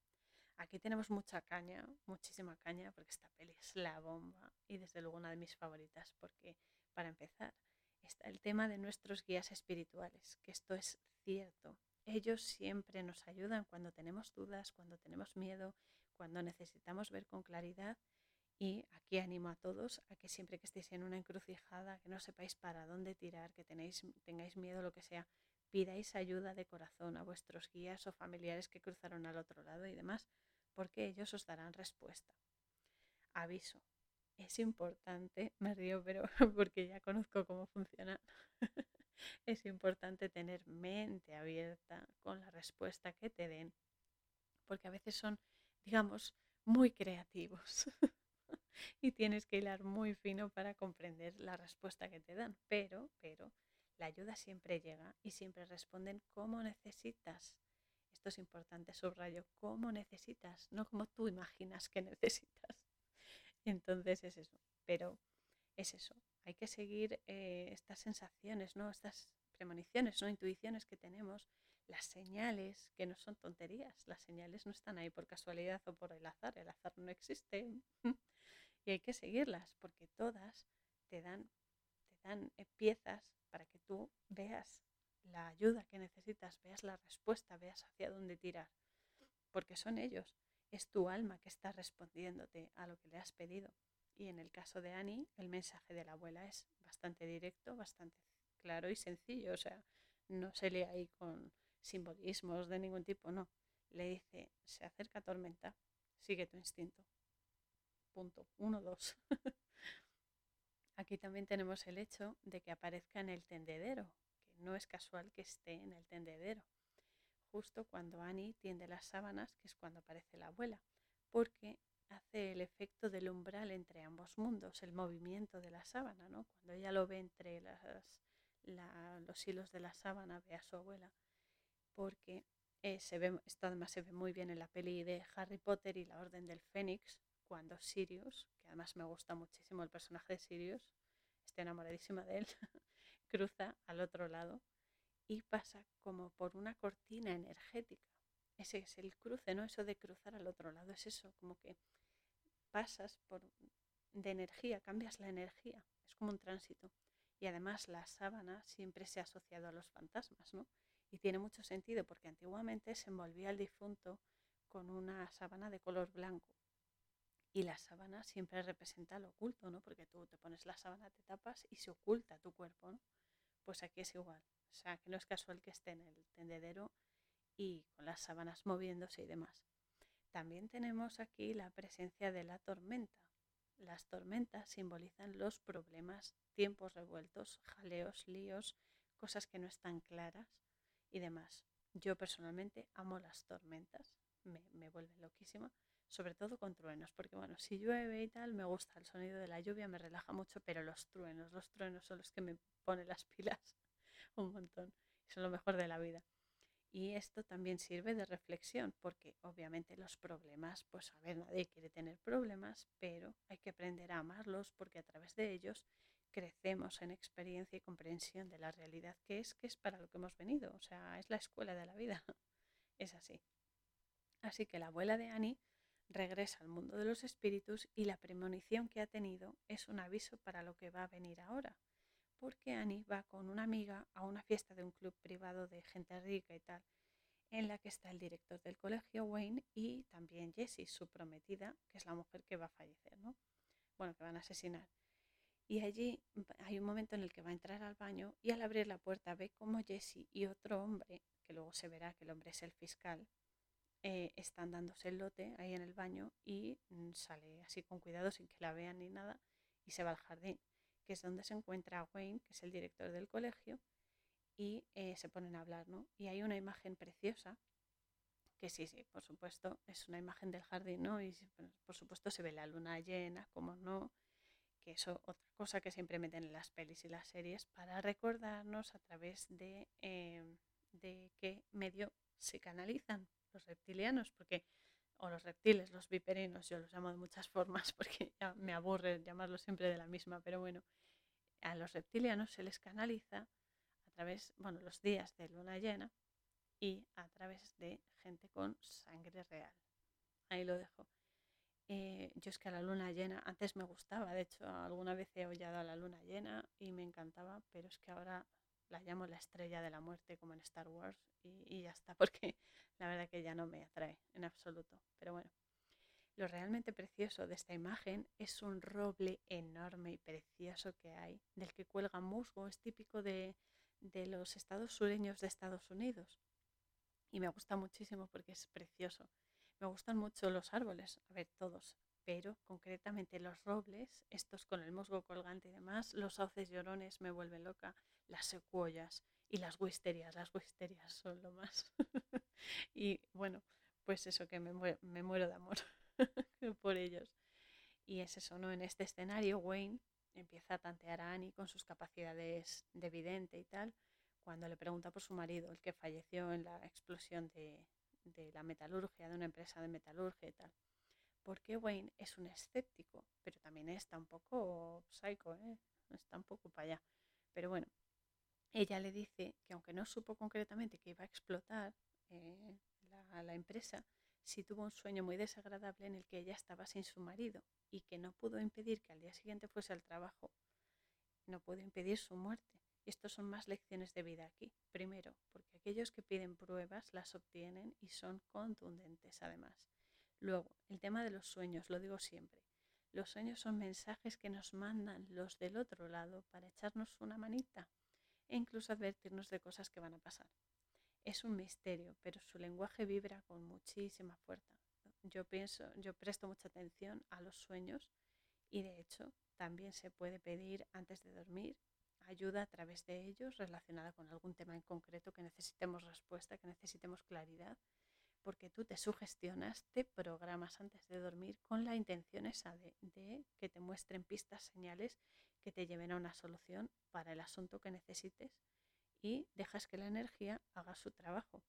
Aquí tenemos mucha caña, muchísima caña, porque esta peli es la bomba y desde luego una de mis favoritas, porque para empezar está el tema de nuestros guías espirituales, que esto es cierto. Ellos siempre nos ayudan cuando tenemos dudas, cuando tenemos miedo, cuando necesitamos ver con claridad y aquí animo a todos a que siempre que estéis en una encrucijada, que no sepáis para dónde tirar, que tenéis, tengáis miedo, lo que sea, pidáis ayuda de corazón a vuestros guías o familiares que cruzaron al otro lado y demás, porque ellos os darán respuesta. Aviso, es importante, me río, pero porque ya conozco cómo funciona, es importante tener mente abierta con la respuesta que te den, porque a veces son, digamos, muy creativos. y tienes que hilar muy fino para comprender la respuesta que te dan. Pero, pero, la ayuda siempre llega y siempre responden como necesitas. Esto es importante, subrayo, como necesitas, no como tú imaginas que necesitas. Entonces es eso, pero es eso. Hay que seguir eh, estas sensaciones, ¿no? Estas premoniciones, ¿no? Intuiciones que tenemos, las señales, que no son tonterías. Las señales no están ahí por casualidad o por el azar. El azar no existe. y hay que seguirlas porque todas te dan, te dan eh, piezas para que tú veas la ayuda que necesitas, veas la respuesta, veas hacia dónde tirar. Porque son ellos, es tu alma que está respondiéndote a lo que le has pedido. Y en el caso de Annie, el mensaje de la abuela es bastante directo, bastante claro y sencillo. O sea, no se lee ahí con simbolismos de ningún tipo, no. Le dice, se acerca tormenta, sigue tu instinto punto, uno, dos. Aquí también tenemos el hecho de que aparezca en el tendedero, que no es casual que esté en el tendedero, justo cuando Annie tiende las sábanas, que es cuando aparece la abuela, porque hace el efecto del umbral entre ambos mundos, el movimiento de la sábana, ¿no? Cuando ella lo ve entre las, los hilos de la sábana, ve a su abuela, porque eh, se ve, esto además se ve muy bien en la peli de Harry Potter y la Orden del Fénix, cuando Sirius, que además me gusta muchísimo el personaje de Sirius, estoy enamoradísima de él, cruza al otro lado y pasa como por una cortina energética. Ese es el cruce, ¿no? Eso de cruzar al otro lado, es eso, como que pasas por de energía, cambias la energía, es como un tránsito. Y además la sábana siempre se ha asociado a los fantasmas, ¿no? Y tiene mucho sentido porque antiguamente se envolvía al difunto con una sábana de color blanco y la sábana siempre representa lo oculto, ¿no? Porque tú te pones la sábana, te tapas y se oculta tu cuerpo, ¿no? Pues aquí es igual. O sea, que no es casual que esté en el tendedero y con las sábanas moviéndose y demás. También tenemos aquí la presencia de la tormenta. Las tormentas simbolizan los problemas, tiempos revueltos, jaleos, líos, cosas que no están claras y demás. Yo personalmente amo las tormentas, me, me vuelve loquísima sobre todo con truenos, porque bueno, si llueve y tal, me gusta el sonido de la lluvia, me relaja mucho, pero los truenos, los truenos son los que me ponen las pilas un montón, son lo mejor de la vida. Y esto también sirve de reflexión, porque obviamente los problemas, pues a ver, nadie quiere tener problemas, pero hay que aprender a amarlos porque a través de ellos crecemos en experiencia y comprensión de la realidad que es, que es para lo que hemos venido, o sea, es la escuela de la vida, es así. Así que la abuela de Annie regresa al mundo de los espíritus y la premonición que ha tenido es un aviso para lo que va a venir ahora, porque Annie va con una amiga a una fiesta de un club privado de gente rica y tal, en la que está el director del colegio Wayne y también Jessie, su prometida, que es la mujer que va a fallecer, ¿no? Bueno, que van a asesinar. Y allí hay un momento en el que va a entrar al baño y al abrir la puerta ve como Jessie y otro hombre, que luego se verá que el hombre es el fiscal, eh, están dándose el lote ahí en el baño y mm, sale así con cuidado sin que la vean ni nada y se va al jardín, que es donde se encuentra Wayne, que es el director del colegio, y eh, se ponen a hablar, ¿no? Y hay una imagen preciosa, que sí, sí, por supuesto, es una imagen del jardín, ¿no? Y por supuesto se ve la luna llena, como no, que eso otra cosa que siempre meten en las pelis y las series para recordarnos a través de, em, de qué medio se canalizan los reptilianos, porque, o los reptiles, los viperinos, yo los llamo de muchas formas porque ya me aburre llamarlos siempre de la misma, pero bueno, A los reptilianos se les canaliza a través, bueno, los días de luna llena y a través de gente con sangre real. Ahí lo dejo. Eh, yo es que a la luna llena, antes me gustaba, de hecho alguna vez he hollado a la luna llena y me encantaba, pero es que ahora la llamo la estrella de la muerte como en Star Wars y, ya está, porque la verdad que ya no me atrae en absoluto. Pero bueno, lo realmente precioso de esta imagen es un roble enorme y precioso que hay, del que cuelga musgo, es típico de, de los estados sureños de Estados Unidos. Y me gusta muchísimo porque es precioso. Me gustan mucho los árboles, a ver, todos, pero concretamente los robles, estos con el musgo colgante y demás, los sauces llorones me vuelven loca, las secuoyas y las wisterias. Las wisterias son lo más. y bueno, pues eso que me muero, de amor por ellos. Y es eso, ¿no? En este escenario, Wayne empieza a tantear a Annie con sus capacidades de vidente y tal, cuando le pregunta por su marido, el que falleció en la explosión de, de la metalurgia, de una empresa de metalurgia y tal. Porque Wayne es un escéptico, pero también está un poco psycho, ¿eh? está un poco para allá. Pero bueno, ella le dice que aunque no supo concretamente que iba a explotar eh, la, la empresa, sí tuvo un sueño muy desagradable en el que ella estaba sin su marido y que no pudo impedir que al día siguiente fuese al trabajo. No pudo impedir su muerte. Y son más lecciones de vida aquí. Primero, porque aquellos que piden pruebas las obtienen y son contundentes además. Luego, el tema de los sueños, lo digo siempre. Los sueños son mensajes que nos mandan los del otro lado para echarnos una manita e incluso advertirnos de cosas que van a pasar. Es un misterio, pero su lenguaje vibra con muchísima fuerza. Yo pienso, yo presto mucha atención a los sueños y de hecho también se puede pedir antes de dormir ayuda a través de ellos relacionada con algún tema en concreto que necesitemos respuesta, que necesitemos claridad, porque tú te sugestionas, te programas antes de dormir con la intención esa de, de que te muestren pistas, señales que te lleven a una solución para el asunto que necesites y dejas que la energía haga su trabajo.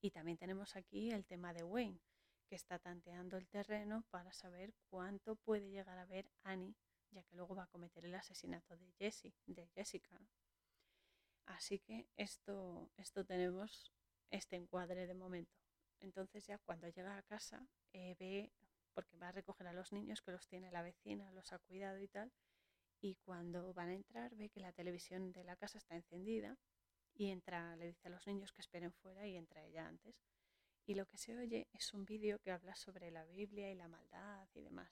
Y también tenemos aquí el tema de Wayne, que está tanteando el terreno para saber cuánto puede llegar a ver Annie, ya que luego va a cometer el asesinato de Jessie, de Jessica. Así que esto, esto tenemos este encuadre de momento. Entonces ya cuando llega a casa eh, ve, porque va a recoger a los niños que los tiene la vecina, los ha cuidado y tal, y cuando van a entrar ve que la televisión de la casa está encendida y entra, le dice a los niños que esperen fuera y entra ella antes. Y lo que se oye es un vídeo que habla sobre la Biblia y la maldad y demás.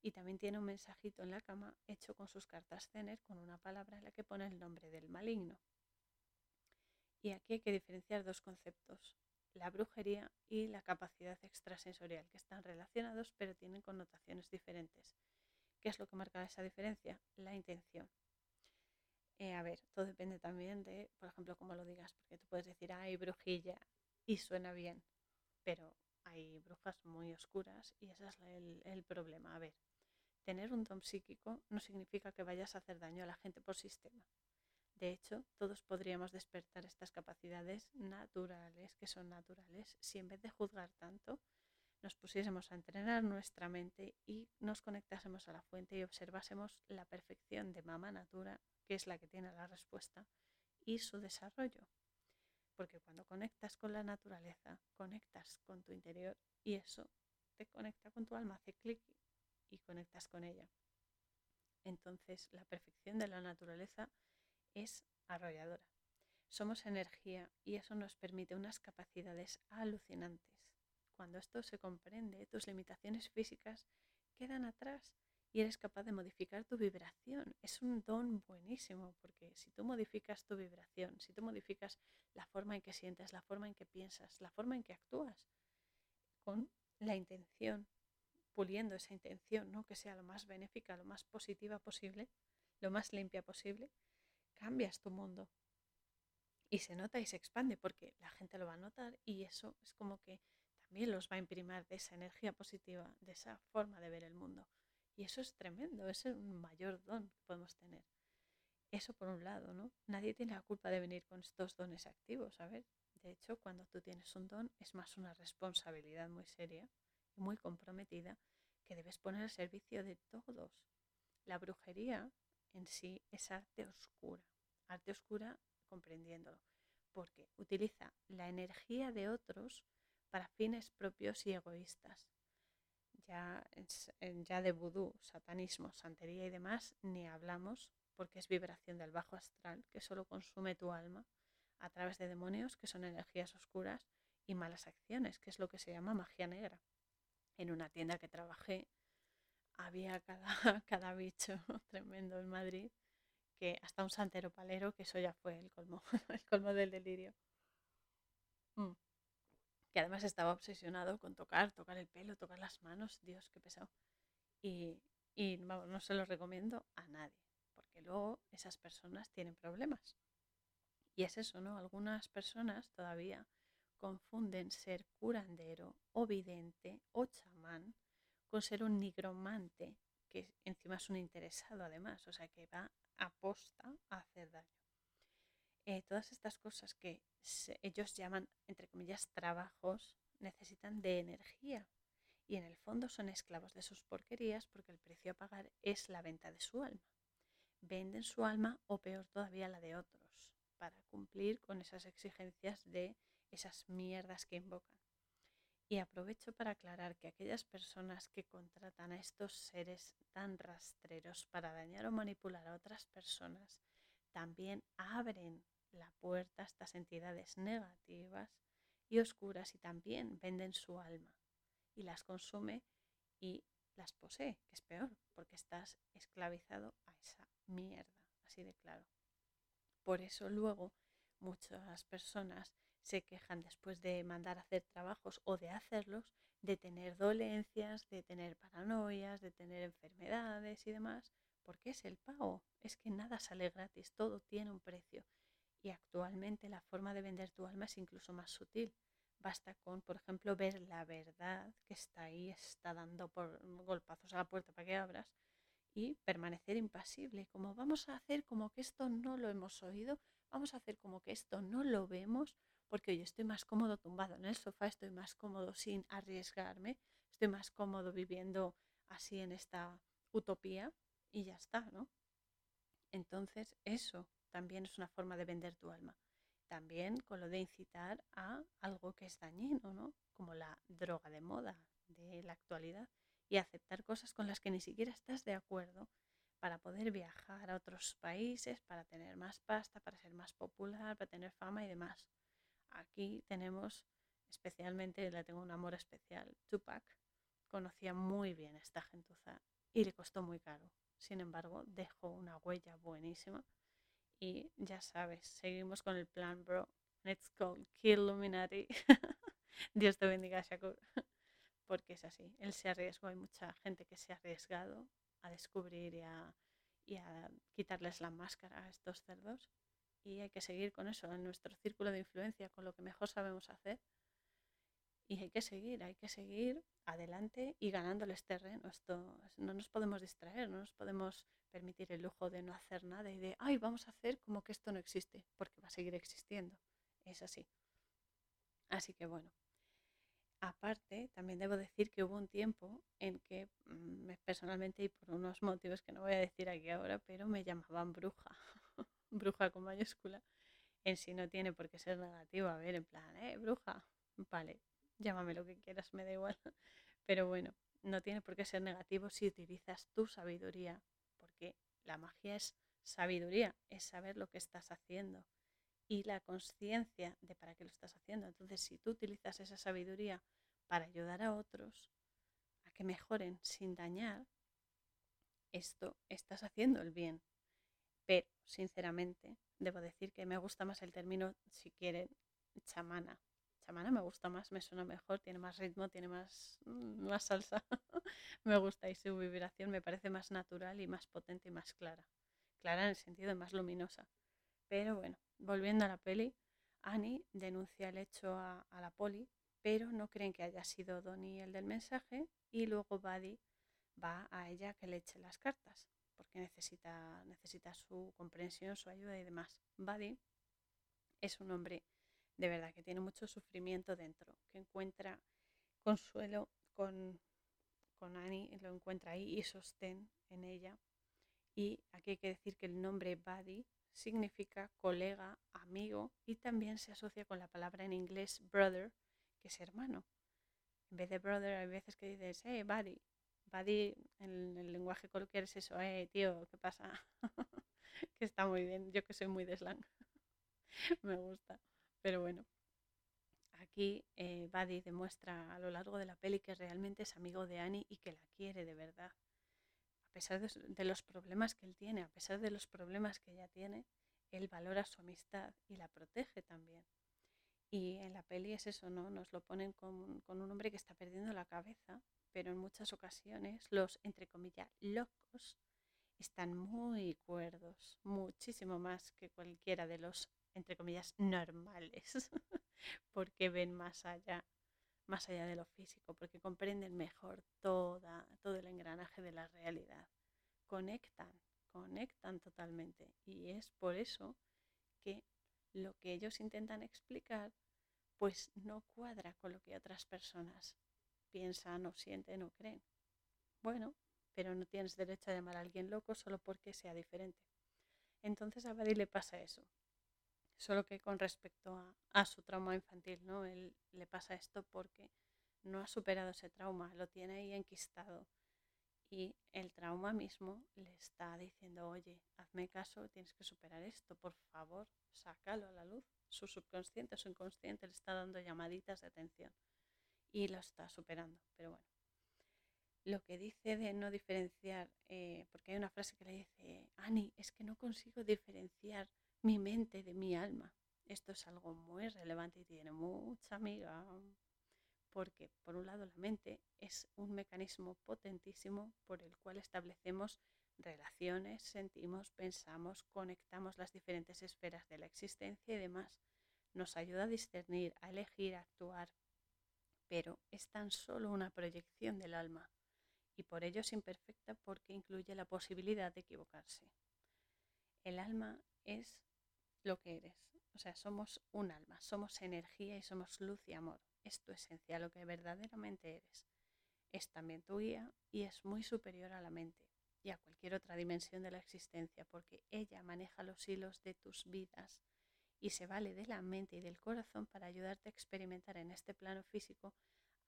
Y también tiene un mensajito en la cama hecho con sus cartas Zener con una palabra en la que pone el nombre del maligno. Y aquí hay que diferenciar dos conceptos, la brujería y la capacidad extrasensorial, que están relacionados pero tienen connotaciones diferentes. ¿Qué es lo que marca esa diferencia? La intención. Eh, a ver, todo depende también de, por ejemplo, cómo lo digas, porque tú puedes decir, hay brujilla y suena bien, pero hay brujas muy oscuras y ese es el, el problema. A ver, tener un don psíquico no significa que vayas a hacer daño a la gente por sistema. De hecho, todos podríamos despertar estas capacidades naturales, que son naturales, si en vez de juzgar tanto, nos pusiésemos a entrenar nuestra mente y nos conectásemos a la fuente y observásemos la perfección de Mama Natura, que es la que tiene la respuesta, y su desarrollo. Porque cuando conectas con la naturaleza, conectas con tu interior y eso te conecta con tu alma, hace clic y conectas con ella. Entonces, la perfección de la naturaleza es arrolladora. Somos energía y eso nos permite unas capacidades alucinantes cuando esto se comprende, tus limitaciones físicas quedan atrás y eres capaz de modificar tu vibración. Es un don buenísimo porque si tú modificas tu vibración, si tú modificas la forma en que sientes, la forma en que piensas, la forma en que actúas, con la intención, puliendo esa intención, ¿no? que sea lo más benéfica, lo más positiva posible, lo más limpia posible, cambias tu mundo. Y se nota y se expande porque la gente lo va a notar y eso es como que también los va a imprimir de esa energía positiva, de esa forma de ver el mundo. Y eso es tremendo, es un mayor don que podemos tener. Eso por un lado, ¿no? Nadie tiene la culpa de venir con estos dones activos, a ver. De hecho, cuando tú tienes un don es más una responsabilidad muy seria y muy comprometida que debes poner al servicio de todos. La brujería en sí es arte oscura. Arte oscura comprendiéndolo, porque utiliza la energía de otros para fines propios y egoístas. Ya, ya de vudú, satanismo, santería y demás, ni hablamos porque es vibración del bajo astral que solo consume tu alma a través de demonios, que son energías oscuras, y malas acciones, que es lo que se llama magia negra. En una tienda que trabajé había cada, cada bicho tremendo en Madrid, que hasta un santero palero, que eso ya fue el colmo, el colmo del delirio. Mm. Que además estaba obsesionado con tocar, tocar el pelo, tocar las manos, Dios, qué pesado. Y, no se lo recomiendo a nadie, porque luego esas personas tienen problemas. Y es eso, ¿no? Algunas personas todavía confunden ser curandero o vidente o chamán con ser un nigromante, que encima es un interesado además, o sea que va a posta a hacer daño. Eh, todas estas cosas que ellos llaman, entre comillas, trabajos, necesitan de energía y en el fondo son esclavos de sus porquerías porque el precio a pagar es la venta de su alma. Venden su alma o peor todavía la de otros para cumplir con esas exigencias de esas mierdas que invocan. Y aprovecho para aclarar que aquellas personas que contratan a estos seres tan rastreros para dañar o manipular a otras personas también abren la puerta a estas entidades negativas y oscuras y también venden su alma y las consume y las posee, que es peor, porque estás esclavizado a esa mierda, así de claro. Por eso luego muchas personas se quejan después de mandar a hacer trabajos o de hacerlos de tener dolencias, de tener paranoias, de tener enfermedades y demás, porque es el pago. Es que nada sale gratis, todo tiene un precio. Y actualmente la forma de vender tu alma es incluso más sutil. Basta con, por ejemplo, ver la verdad que está ahí, está dando por golpazos a la puerta para que abras y permanecer impasible. Como vamos a hacer como que esto no lo hemos oído, vamos a hacer como que esto no lo vemos, porque hoy estoy más cómodo tumbado en el sofá, estoy más cómodo sin arriesgarme, estoy más cómodo viviendo así en esta utopía y ya está, ¿no? Entonces eso también es una forma de vender tu alma. También con lo de incitar a algo que es dañino, ¿no? Como la droga de moda de la actualidad y aceptar cosas con las que ni siquiera estás de acuerdo para poder viajar a otros países, para tener más pasta, para ser más popular, para tener fama y demás aquí tenemos, especialmente, le tengo un amor especial, Tupac. Conocía muy bien esta gentuza y le costó muy caro. Sin embargo, dejó una huella buenísima. Y ya sabes, seguimos con el plan, bro. Let's go, kill Illuminati. Dios te bendiga, Shakur. Porque es así. Él se arriesgó. Hay mucha gente que se ha arriesgado a descubrir y a, y a quitarles la máscara a estos cerdos y hay que seguir con eso, en nuestro círculo de influencia, con lo que mejor sabemos hacer. Y hay que seguir, hay que seguir adelante y ganándoles terreno. Esto, no nos podemos distraer, no nos podemos permitir el lujo de no hacer nada y de, ay, vamos a hacer como que esto no existe, porque va a seguir existiendo. Es así. Así que bueno. Aparte, también debo decir que hubo un tiempo en que mm, personalmente y por unos motivos que no voy a decir aquí ahora, pero me llamaban bruja. bruja con mayúscula, en sí no tiene por qué ser negativo. A ver, en plan, eh, bruja, vale, llámame lo que quieras, me da igual. Pero bueno, no tiene por qué ser negativo si utilizas tu sabiduría, porque la magia es sabiduría, es saber lo que estás haciendo y la conciencia de para qué lo estás haciendo. Entonces, si tú utilizas esa sabiduría para ayudar a otros a que mejoren sin dañar, esto estás haciendo el bien. Pero, sinceramente, debo decir que me gusta más el término, si quieren, chamana. Chamana me gusta más, me suena mejor, tiene más ritmo, tiene más, mm, más salsa. me gusta y su vibración me parece más natural y más potente y más clara. Clara en el sentido de más luminosa. Pero bueno, volviendo a la peli, Annie denuncia el hecho a, a la poli, pero no creen que haya sido Donnie el del mensaje y luego Buddy va a ella que le eche las cartas porque necesita, necesita su comprensión, su ayuda y demás. Buddy es un hombre de verdad que tiene mucho sufrimiento dentro, que encuentra consuelo con, con Annie, lo encuentra ahí y sostén en ella. Y aquí hay que decir que el nombre buddy significa colega, amigo y también se asocia con la palabra en inglés brother, que es hermano. En vez de brother hay veces que dices, hey, buddy. Buddy en el lenguaje coloquial es eso, hey, tío, ¿qué pasa? que está muy bien, yo que soy muy de slang. Me gusta. Pero bueno, aquí eh, Buddy demuestra a lo largo de la peli que realmente es amigo de Annie y que la quiere de verdad a pesar de, los problemas que él tiene, a pesar de los problemas que ella tiene, él valora su amistad y la protege también. Y en la peli es eso, ¿no? Nos lo ponen con, con, un hombre que está perdiendo la cabeza, pero en muchas ocasiones los, entre comillas, locos están muy cuerdos, muchísimo más que cualquiera de los, entre comillas, normales, porque ven más allá más allá de lo físico, porque comprenden mejor toda, todo el engranaje de la realidad. Conectan, conectan totalmente. Y es por eso que lo que ellos intentan explicar, pues no cuadra con lo que otras personas piensan o sienten o creen. Bueno, pero no tienes derecho a llamar a alguien loco solo porque sea diferente. Entonces a Buddy le pasa eso solo que con respecto a, su trauma infantil, ¿no? Él le pasa esto porque no ha superado ese trauma, lo tiene ahí enquistado. Y el trauma mismo le está diciendo, oye, hazme caso, tienes que superar esto, por favor, sácalo a la luz. Su subconsciente, su inconsciente le está dando llamaditas de atención y lo está superando. Pero bueno, lo que dice de no diferenciar, eh, porque hay una frase que le dice, Ani, es que no consigo diferenciar mi mente de mi alma. Esto es algo muy relevante y tiene mucha amiga, porque por un lado la mente es un mecanismo potentísimo por el cual establecemos relaciones, sentimos, pensamos, conectamos las diferentes esferas de la existencia y demás. Nos ayuda a discernir, a elegir, a actuar, pero es tan solo una proyección del alma y por ello es imperfecta porque incluye la posibilidad de equivocarse. El alma es lo que eres. O sea, somos un alma, somos energía y somos luz y amor. Es tu esencia, lo que verdaderamente eres. Es también tu guía y es muy superior a la mente y a cualquier otra dimensión de la existencia, porque ella maneja los hilos de tus vidas y se vale de la mente y del corazón para ayudarte a experimentar en este plano físico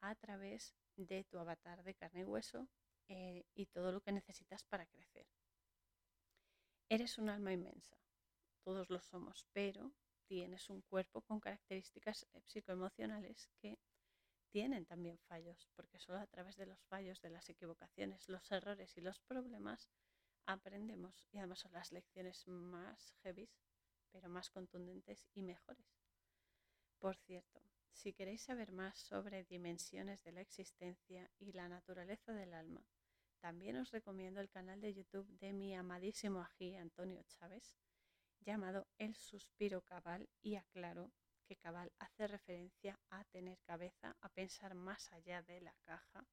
a través de tu avatar de carne y hueso eh, y todo lo que necesitas para crecer. Eres un alma inmensa todos lo somos, pero tienes un cuerpo con características psicoemocionales que tienen también fallos, porque solo a través de los fallos, de las equivocaciones, los errores y los problemas aprendemos y además son las lecciones más heavy, pero más contundentes y mejores. Por cierto, si queréis saber más sobre dimensiones de la existencia y la naturaleza del alma, también os recomiendo el canal de YouTube de mi amadísimo ají Antonio Chávez, llamado El suspiro cabal y aclaro que cabal hace referencia a tener cabeza, a pensar más allá de la caja,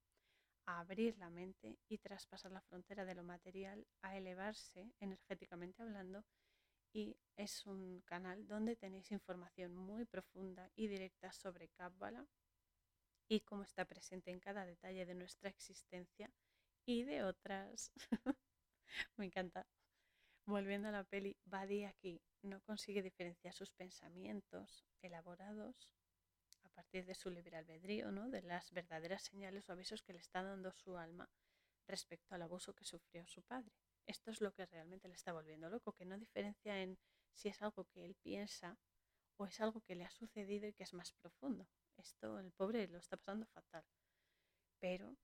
a abrir la mente y traspasar la frontera de lo material, a elevarse energéticamente hablando y es un canal donde tenéis información muy profunda y directa sobre Kabbalah y cómo está presente en cada detalle de nuestra existencia y de otras. Me encanta. Volviendo a la peli, Buddy aquí no consigue diferenciar sus pensamientos elaborados a partir de su libre albedrío, ¿no? de las verdaderas señales o avisos que le está dando su alma respecto al abuso que sufrió su padre. Esto es lo que realmente le está volviendo loco, que no diferencia en si es algo que él piensa o es algo que le ha sucedido y que es más profundo. Esto el pobre lo está pasando fatal. Pero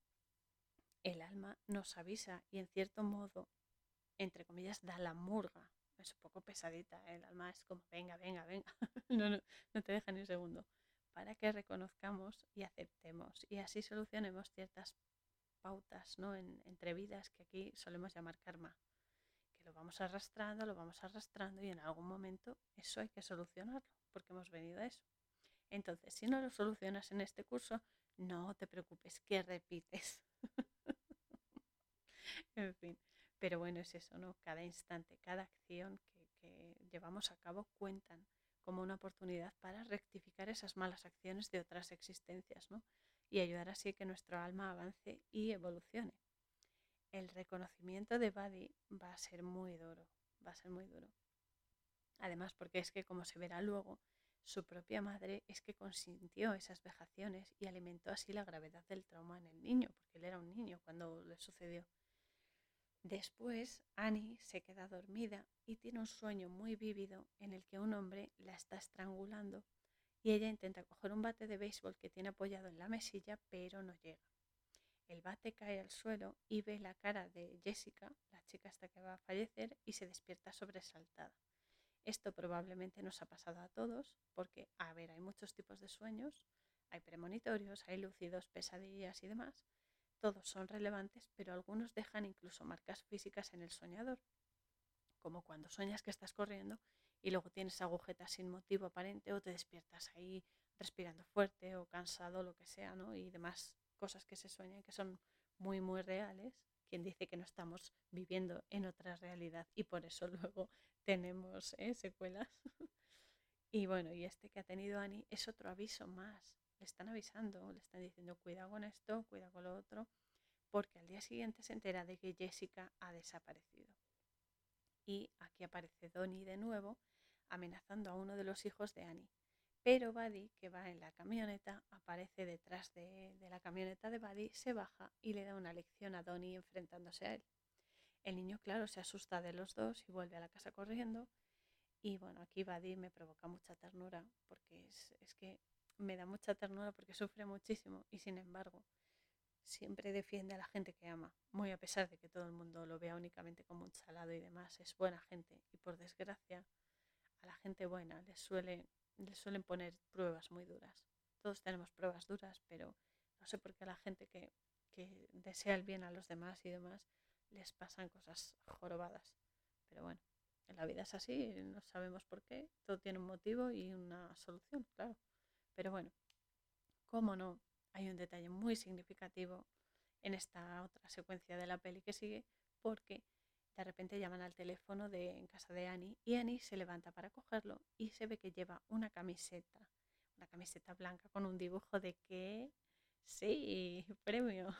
el alma nos avisa y en cierto modo entre comillas, da la murga. Es un poco pesadita, ¿eh? el alma es como, venga, venga, venga, no, no, no te deja ni un segundo, para que reconozcamos y aceptemos y así solucionemos ciertas pautas ¿no? En, entre vidas que aquí solemos llamar karma, que lo vamos arrastrando, lo vamos arrastrando y en algún momento eso hay que solucionarlo, porque hemos venido a eso. Entonces, si no lo solucionas en este curso, no te preocupes, que repites. en fin. Pero bueno, es eso, ¿no? Cada instante, cada acción que, llevamos a cabo cuentan como una oportunidad para rectificar esas malas acciones de otras existencias, ¿no? Y ayudar así que nuestro alma avance y evolucione. el reconocimiento de Buddy va a ser muy duro, va a ser muy duro. Además, porque es que como se verá luego, su propia madre es que consintió esas vejaciones y alimentó así la gravedad del trauma en el niño, porque él era un niño cuando le sucedió. Después, Annie se queda dormida y tiene un sueño muy vívido en el que un hombre la está estrangulando y ella intenta coger un bate de béisbol que tiene apoyado en la mesilla, pero no llega. El bate cae al suelo y ve la cara de Jessica, la chica hasta que va a fallecer, y se despierta sobresaltada. Esto probablemente nos ha pasado a todos porque, a ver, hay muchos tipos de sueños, hay premonitorios, hay lúcidos, pesadillas y demás. Todos son relevantes, pero algunos dejan incluso marcas físicas en el soñador, como cuando sueñas que estás corriendo y luego tienes agujetas sin motivo aparente o te despiertas ahí respirando fuerte o cansado, lo que sea, ¿no? Y demás cosas que se sueñan que son muy, muy reales. Quien dice que no estamos viviendo en otra realidad y por eso luego tenemos ¿eh? secuelas. y bueno, y este que ha tenido Annie es otro aviso más. Le están avisando, le están diciendo cuidado con esto, cuidado con lo otro, porque al día siguiente se entera de que Jessica ha desaparecido. Y aquí aparece Donnie de nuevo amenazando a uno de los hijos de Annie. Pero Buddy, que va en la camioneta, aparece detrás de, la camioneta de Buddy, se baja y le da una lección a Donnie enfrentándose a él. El niño, claro, se asusta de los dos y vuelve a la casa corriendo. Y bueno, aquí Buddy me provoca mucha ternura, porque es, es que me da mucha ternura porque sufre muchísimo y sin embargo siempre defiende a la gente que ama, muy a pesar de que todo el mundo lo vea únicamente como un salado y demás, es buena gente y por desgracia a la gente buena les, suele, les suelen poner pruebas muy duras. Todos tenemos pruebas duras, pero no sé por qué a la gente que, que desea el bien a los demás y demás les pasan cosas jorobadas. Pero bueno, en la vida es así, no sabemos por qué, todo tiene un motivo y una solución, claro. Pero bueno, cómo no, hay un detalle muy significativo en esta otra secuencia de la peli que sigue, porque de repente llaman al teléfono de en casa de Annie y Annie se levanta para cogerlo y se ve que lleva una camiseta, una camiseta blanca con un dibujo de que sí, premio,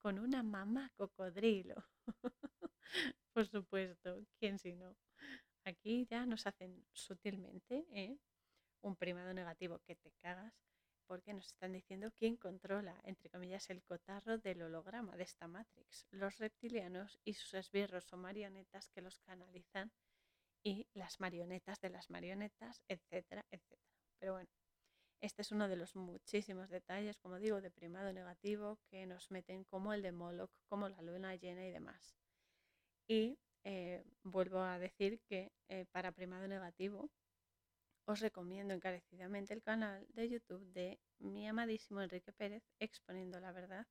con una mamá cocodrilo. Por supuesto, ¿quién si no? Aquí ya nos hacen sutilmente ¿eh? Un primado negativo que te cagas porque nos están diciendo quién controla, entre comillas, el cotarro del holograma de esta Matrix, los reptilianos y sus esbirros o marionetas que los canalizan y las marionetas de las marionetas, etcétera, etcétera. Pero bueno, este es uno de los muchísimos detalles, como digo, de primado negativo que nos meten como el de Moloch, como la luna llena y demás. Y eh, vuelvo a decir que eh, para primado negativo os recomiendo encarecidamente el canal de YouTube de mi amadísimo Enrique Pérez exponiendo la verdad,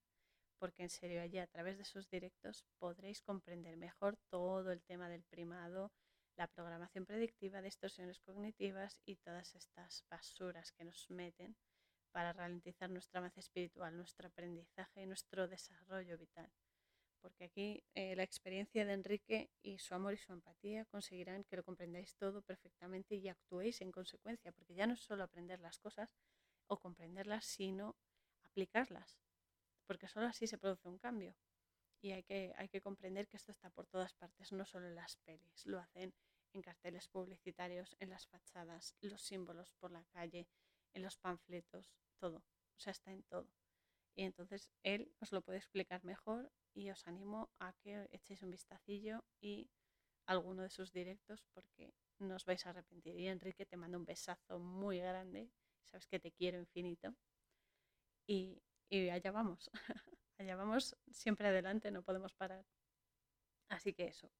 porque en serio allí a través de sus directos podréis comprender mejor todo el tema del primado, la programación predictiva, distorsiones cognitivas y todas estas basuras que nos meten para ralentizar nuestra avance espiritual, nuestro aprendizaje y nuestro desarrollo vital porque aquí eh, la experiencia de Enrique y su amor y su empatía conseguirán que lo comprendáis todo perfectamente y actuéis en consecuencia, porque ya no es solo aprender las cosas o comprenderlas, sino aplicarlas, porque solo así se produce un cambio. Y hay que, hay que comprender que esto está por todas partes, no solo en las pelis, lo hacen en carteles publicitarios, en las fachadas, los símbolos por la calle, en los panfletos, todo, o sea, está en todo. Y entonces él os lo puede explicar mejor y os animo a que echéis un vistacillo y alguno de sus directos porque no os vais a arrepentir. Y Enrique te manda un besazo muy grande, sabes que te quiero infinito. Y, y allá vamos, allá vamos siempre adelante, no podemos parar. Así que eso,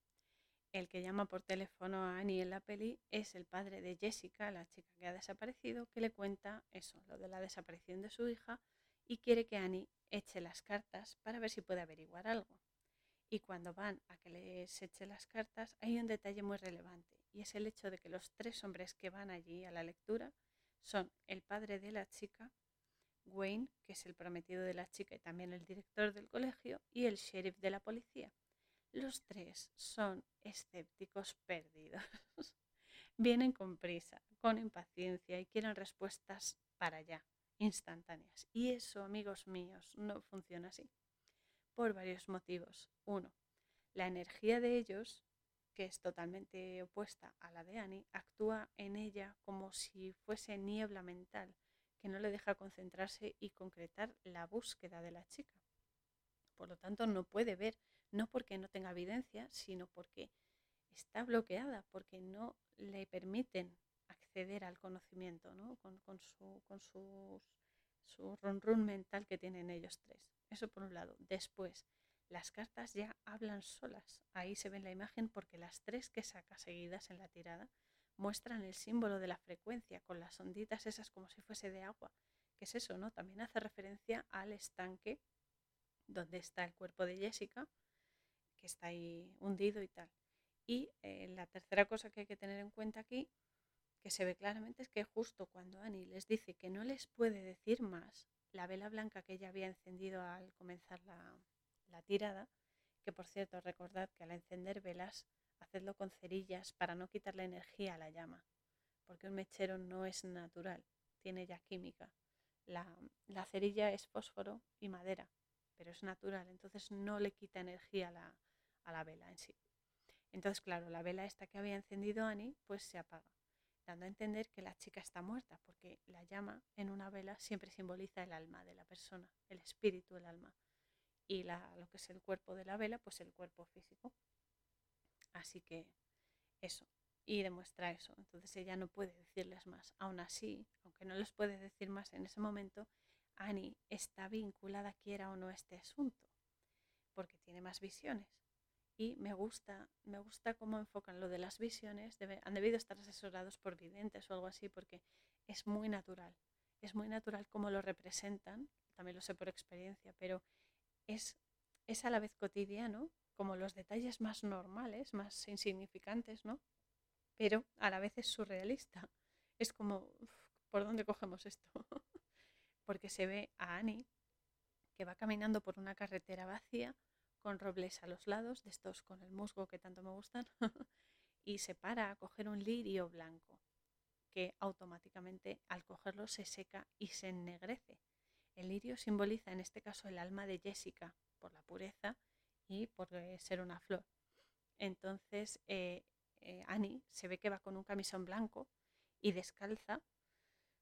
el que llama por teléfono a Annie en la peli es el padre de Jessica, la chica que ha desaparecido, que le cuenta eso, lo de la desaparición de su hija y quiere que Annie eche las cartas para ver si puede averiguar algo. Y cuando van a que les eche las cartas, hay un detalle muy relevante, y es el hecho de que los tres hombres que van allí a la lectura son el padre de la chica, Wayne, que es el prometido de la chica y también el director del colegio, y el sheriff de la policía. Los tres son escépticos perdidos. Vienen con prisa, con impaciencia y quieren respuestas para allá instantáneas. Y eso, amigos míos, no funciona así. por varios motivos. Uno, la energía de ellos, que es totalmente opuesta a la de Annie, actúa en ella como si fuese niebla mental, que no le deja concentrarse y concretar la búsqueda de la chica. Por lo tanto, no puede ver, no porque no tenga evidencia, sino porque está bloqueada, porque no le permiten acceder al conocimiento, ¿no? con, su, con sus, su run, mental que tienen ellos tres. Eso por un lado. Después, las cartas ya hablan solas. Ahí se ve en la imagen porque las tres que saca seguidas en la tirada muestran el símbolo de la frecuencia con las onditas esas como si fuese de agua. ¿Qué es eso, no? También hace referencia al estanque donde está el cuerpo de Jessica, que está ahí hundido y tal. Y eh, la tercera cosa que hay que tener en cuenta aquí, que se ve claramente, es que justo cuando Annie les dice que no les puede decir más la vela blanca que ella había encendido al comenzar la, la tirada, que por cierto recordad que al encender velas, hacedlo con cerillas para no quitar la energía a la llama, porque un mechero no es natural, tiene ya química. La, la cerilla es fósforo y madera, pero es natural, entonces no le quita energía a la, a la vela en sí. Entonces, claro, la vela esta que había encendido Annie, pues se apaga, dando a entender que la chica está muerta, porque la llama en una vela siempre simboliza el alma de la persona, el espíritu, el alma. Y la, lo que es el cuerpo de la vela, pues el cuerpo físico. Así que eso, y demuestra eso. Entonces ella no puede decirles más. Aún así, aunque no les puede decir más en ese momento, Annie está vinculada, quiera o no, a este asunto, porque tiene más visiones y me gusta, me gusta cómo enfocan lo de las visiones. han debido estar asesorados por videntes o algo así porque es muy natural. Es muy natural cómo lo representan, también lo sé por experiencia, pero es, es a la vez cotidiano, como los detalles más normales, más insignificantes, ¿no? Pero a la vez es surrealista. Es como, ¿por dónde cogemos esto? porque se ve a Annie que va caminando por una carretera vacía con robles a los lados, de estos con el musgo que tanto me gustan, y se para a coger un lirio blanco, que automáticamente al cogerlo se seca y se ennegrece. El lirio simboliza en este caso el alma de Jessica, por la pureza y por eh, ser una flor. Entonces eh, eh, Annie se ve que va con un camisón blanco y descalza,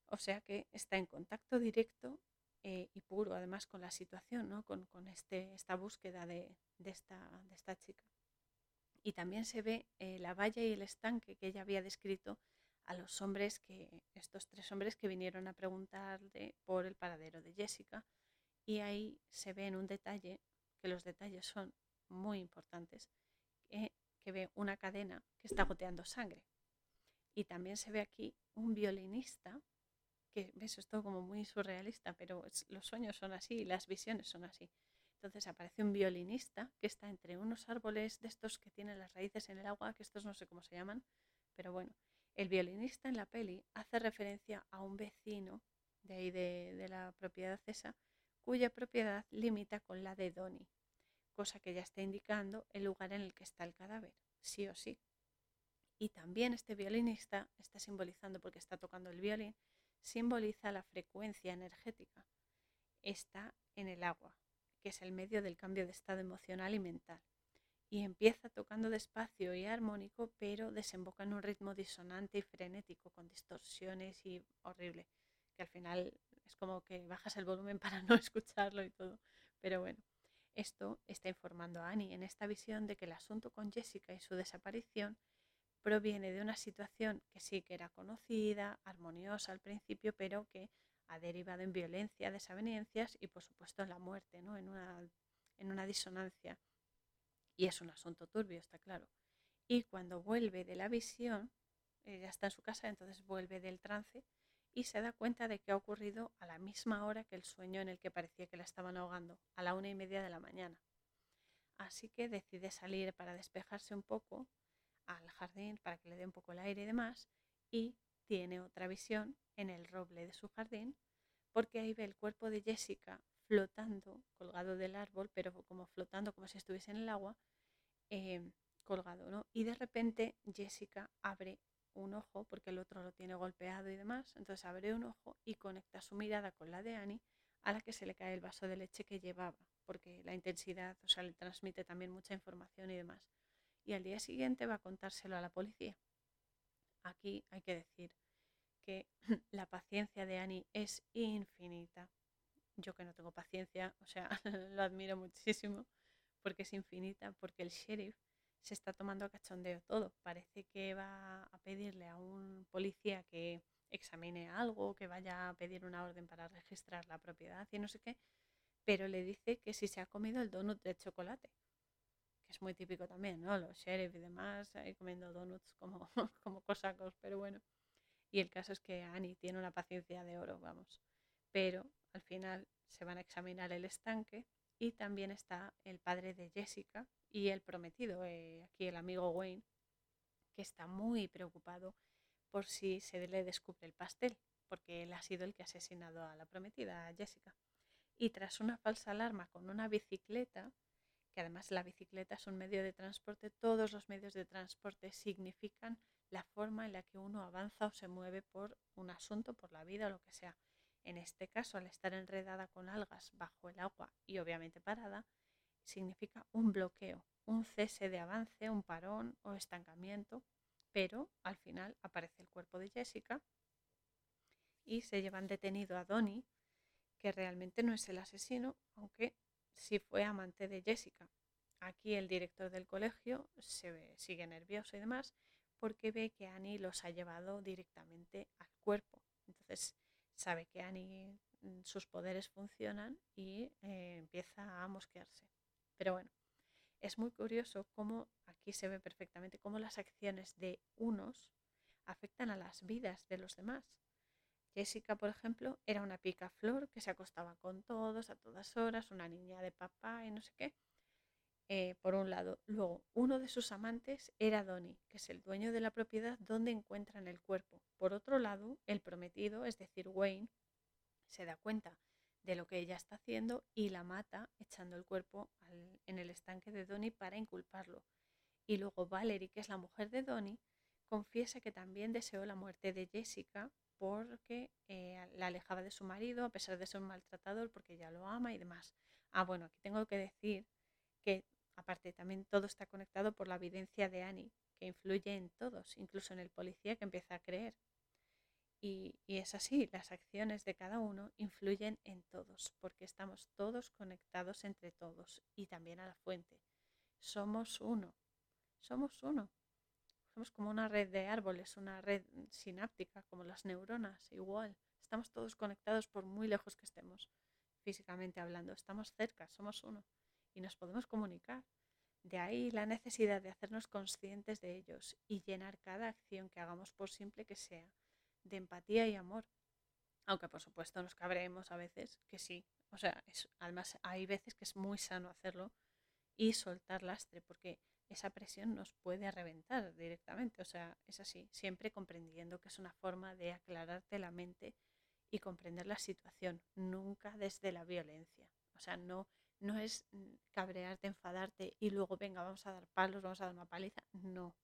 o sea que está en contacto directo eh, y puro, además con la situación, ¿no? con, este, esta búsqueda de, esta, de, esta, chica. Y también se ve eh, la valla y el estanque que ella había descrito a los hombres que, estos tres hombres que vinieron a preguntarle por el paradero de Jessica. Y ahí se ve en un detalle, que los detalles son muy importantes, que, que ve una cadena que está goteando sangre. Y también se ve aquí un violinista que ves, es todo como muy surrealista, pero los sueños son así, las visiones son así. Entonces aparece un violinista que está entre unos árboles de estos que tienen las raíces en el agua, que estos no sé cómo se llaman, pero bueno, el violinista en la peli hace referencia a un vecino de ahí de, la propiedad esa, cuya propiedad limita con la de Donnie, cosa que ya está indicando el lugar en el que está el cadáver, sí o sí. Y también este violinista está simbolizando, porque está tocando el violín, simboliza la frecuencia energética. Está en el agua, que es el medio del cambio de estado emocional y mental. Y empieza tocando despacio y armónico, pero desemboca en un ritmo disonante y frenético, con distorsiones y horrible, que al final es como que bajas el volumen para no escucharlo y todo. Pero bueno, esto está informando a Annie en esta visión de que el asunto con Jessica y su desaparición proviene de una situación que sí que era conocida, armoniosa al principio, pero que ha derivado en violencia, desavenencias y por supuesto en la muerte, ¿no? en, una, en una disonancia. Y es un asunto turbio, está claro. Y cuando vuelve de la visión, ella está en su casa, entonces vuelve del trance y se da cuenta de que ha ocurrido a la misma hora que el sueño en el que parecía que la estaban ahogando, a la una y media de la mañana. Así que decide salir para despejarse un poco al jardín para que le dé un poco el aire y demás, y tiene otra visión en el roble de su jardín, porque ahí ve el cuerpo de Jessica flotando, colgado del árbol, pero como flotando como si estuviese en el agua, em, colgado, ¿no? Y de repente Jessica abre un ojo, porque el otro lo tiene golpeado y demás, entonces abre un ojo y conecta su mirada con la de Annie, a la que se le cae el vaso de leche que llevaba, porque la intensidad, o sea, le transmite también mucha información y demás. Y al día siguiente va a contárselo a la policía. Aquí hay que decir que la paciencia de Annie es infinita. Yo que no tengo paciencia, o sea, lo admiro muchísimo porque es infinita, porque el sheriff se está tomando a cachondeo todo. Parece que va a pedirle a un policía que examine algo, que vaya a pedir una orden para registrar la propiedad y no sé qué, pero le dice que si se ha comido el donut de chocolate, es muy típico también, ¿no? Los sheriff y demás, ahí comiendo donuts como, como cosacos, pero bueno. Y el caso es que Annie tiene una paciencia de oro, vamos. Pero al final se van a examinar el estanque y también está el padre de Jessica y el prometido, eh, aquí el amigo Wayne, que está muy preocupado por si se le descubre el pastel, porque él ha sido el que ha asesinado a la prometida, a Jessica. Y tras una falsa alarma con una bicicleta, que además la bicicleta es un medio de transporte, todos los medios de transporte significan la forma en la que uno avanza o se mueve por un asunto, por la vida o lo que sea. En este caso, al estar enredada con algas bajo el agua y obviamente parada, significa un bloqueo, un cese de avance, un parón o estancamiento, pero al final aparece el cuerpo de Jessica y se llevan detenido a Donnie, que realmente no es el asesino, aunque sí fue amante de Jessica. Aquí el director del colegio se ve, sigue nervioso y demás porque ve que Annie los ha llevado directamente al cuerpo. Entonces sabe que Annie, mm, sus poderes funcionan y eh, empieza a mosquearse. Pero bueno, es muy curioso cómo aquí se ve perfectamente cómo las acciones de unos afectan a las vidas de los demás. Jessica, por ejemplo, era una picaflor que se acostaba con todos a todas horas, una niña de papá y no sé qué. Eh, por un lado. Luego, uno de sus amantes era Donnie, que es el dueño de la propiedad donde encuentran el cuerpo. Por otro lado, el prometido, es decir, Wayne, se da cuenta de lo que ella está haciendo y la mata echando el cuerpo en el estanque de Donnie para inculparlo. Y luego Valerie, que es la mujer de Donnie, confiesa que también deseó la muerte de Jessica porque eh, la alejaba de su marido a pesar de ser un maltratador porque ella lo ama y demás. Ah, bueno, aquí tengo que decir que Aparte, también todo está conectado por la evidencia de Annie, que influye en todos, incluso en el policía que empieza a creer. Y, es así, las acciones de cada uno influyen en todos, porque estamos todos conectados entre todos y también a la fuente. Somos uno, somos uno. Somos como una red de árboles, una red sináptica, como las neuronas, igual. Estamos todos conectados por muy lejos que estemos, físicamente hablando. Estamos cerca, somos uno y nos podemos comunicar. De ahí la necesidad de hacernos conscientes de ellos y llenar cada acción que hagamos, por simple que sea, de empatía y amor. Aunque por supuesto nos cabremos a veces, que sí. O sea, además hay veces que es muy sano hacerlo y soltar lastre, porque esa presión nos puede reventar directamente. O sea, es así, siempre comprendiendo que es una forma de aclararte la mente y comprender la situación, nunca desde la violencia. O sea, no no es mm, cabrearte, enfadarte y luego, venga, vamos a dar palos, vamos a dar una paliza. No,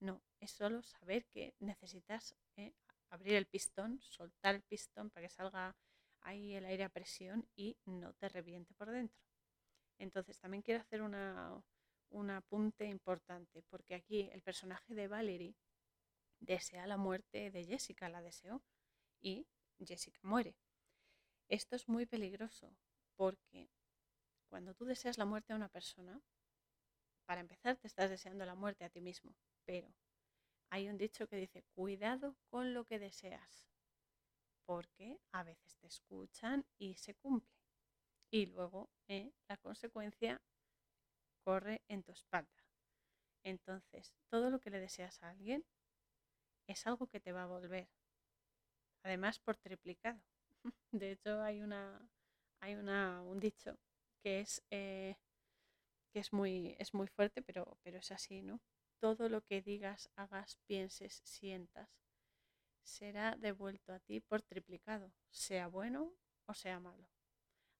no, es solo saber que necesitas eh, abrir el pistón, soltar el pistón para que salga ahí el aire a presión y no te reviente por dentro. Entonces, también quiero hacer una, un apunte importante, porque aquí el personaje de Valerie desea la muerte de Jessica, la deseó, y Jessica muere. Esto es muy peligroso porque cuando tú deseas la muerte a una persona, para empezar te estás deseando la muerte a ti mismo, pero hay un dicho que dice, cuidado con lo que deseas, porque a veces te escuchan y se cumple. Y luego eh, la consecuencia corre en tu espalda. Entonces, todo lo que le deseas a alguien es algo que te va a volver. Además, por triplicado. De hecho, hay, una, hay una, un dicho que es, eh, que es, muy, es muy fuerte, pero, pero es así, ¿no? Todo lo que digas, hagas, pienses, sientas, será devuelto a ti por triplicado, sea bueno o sea malo.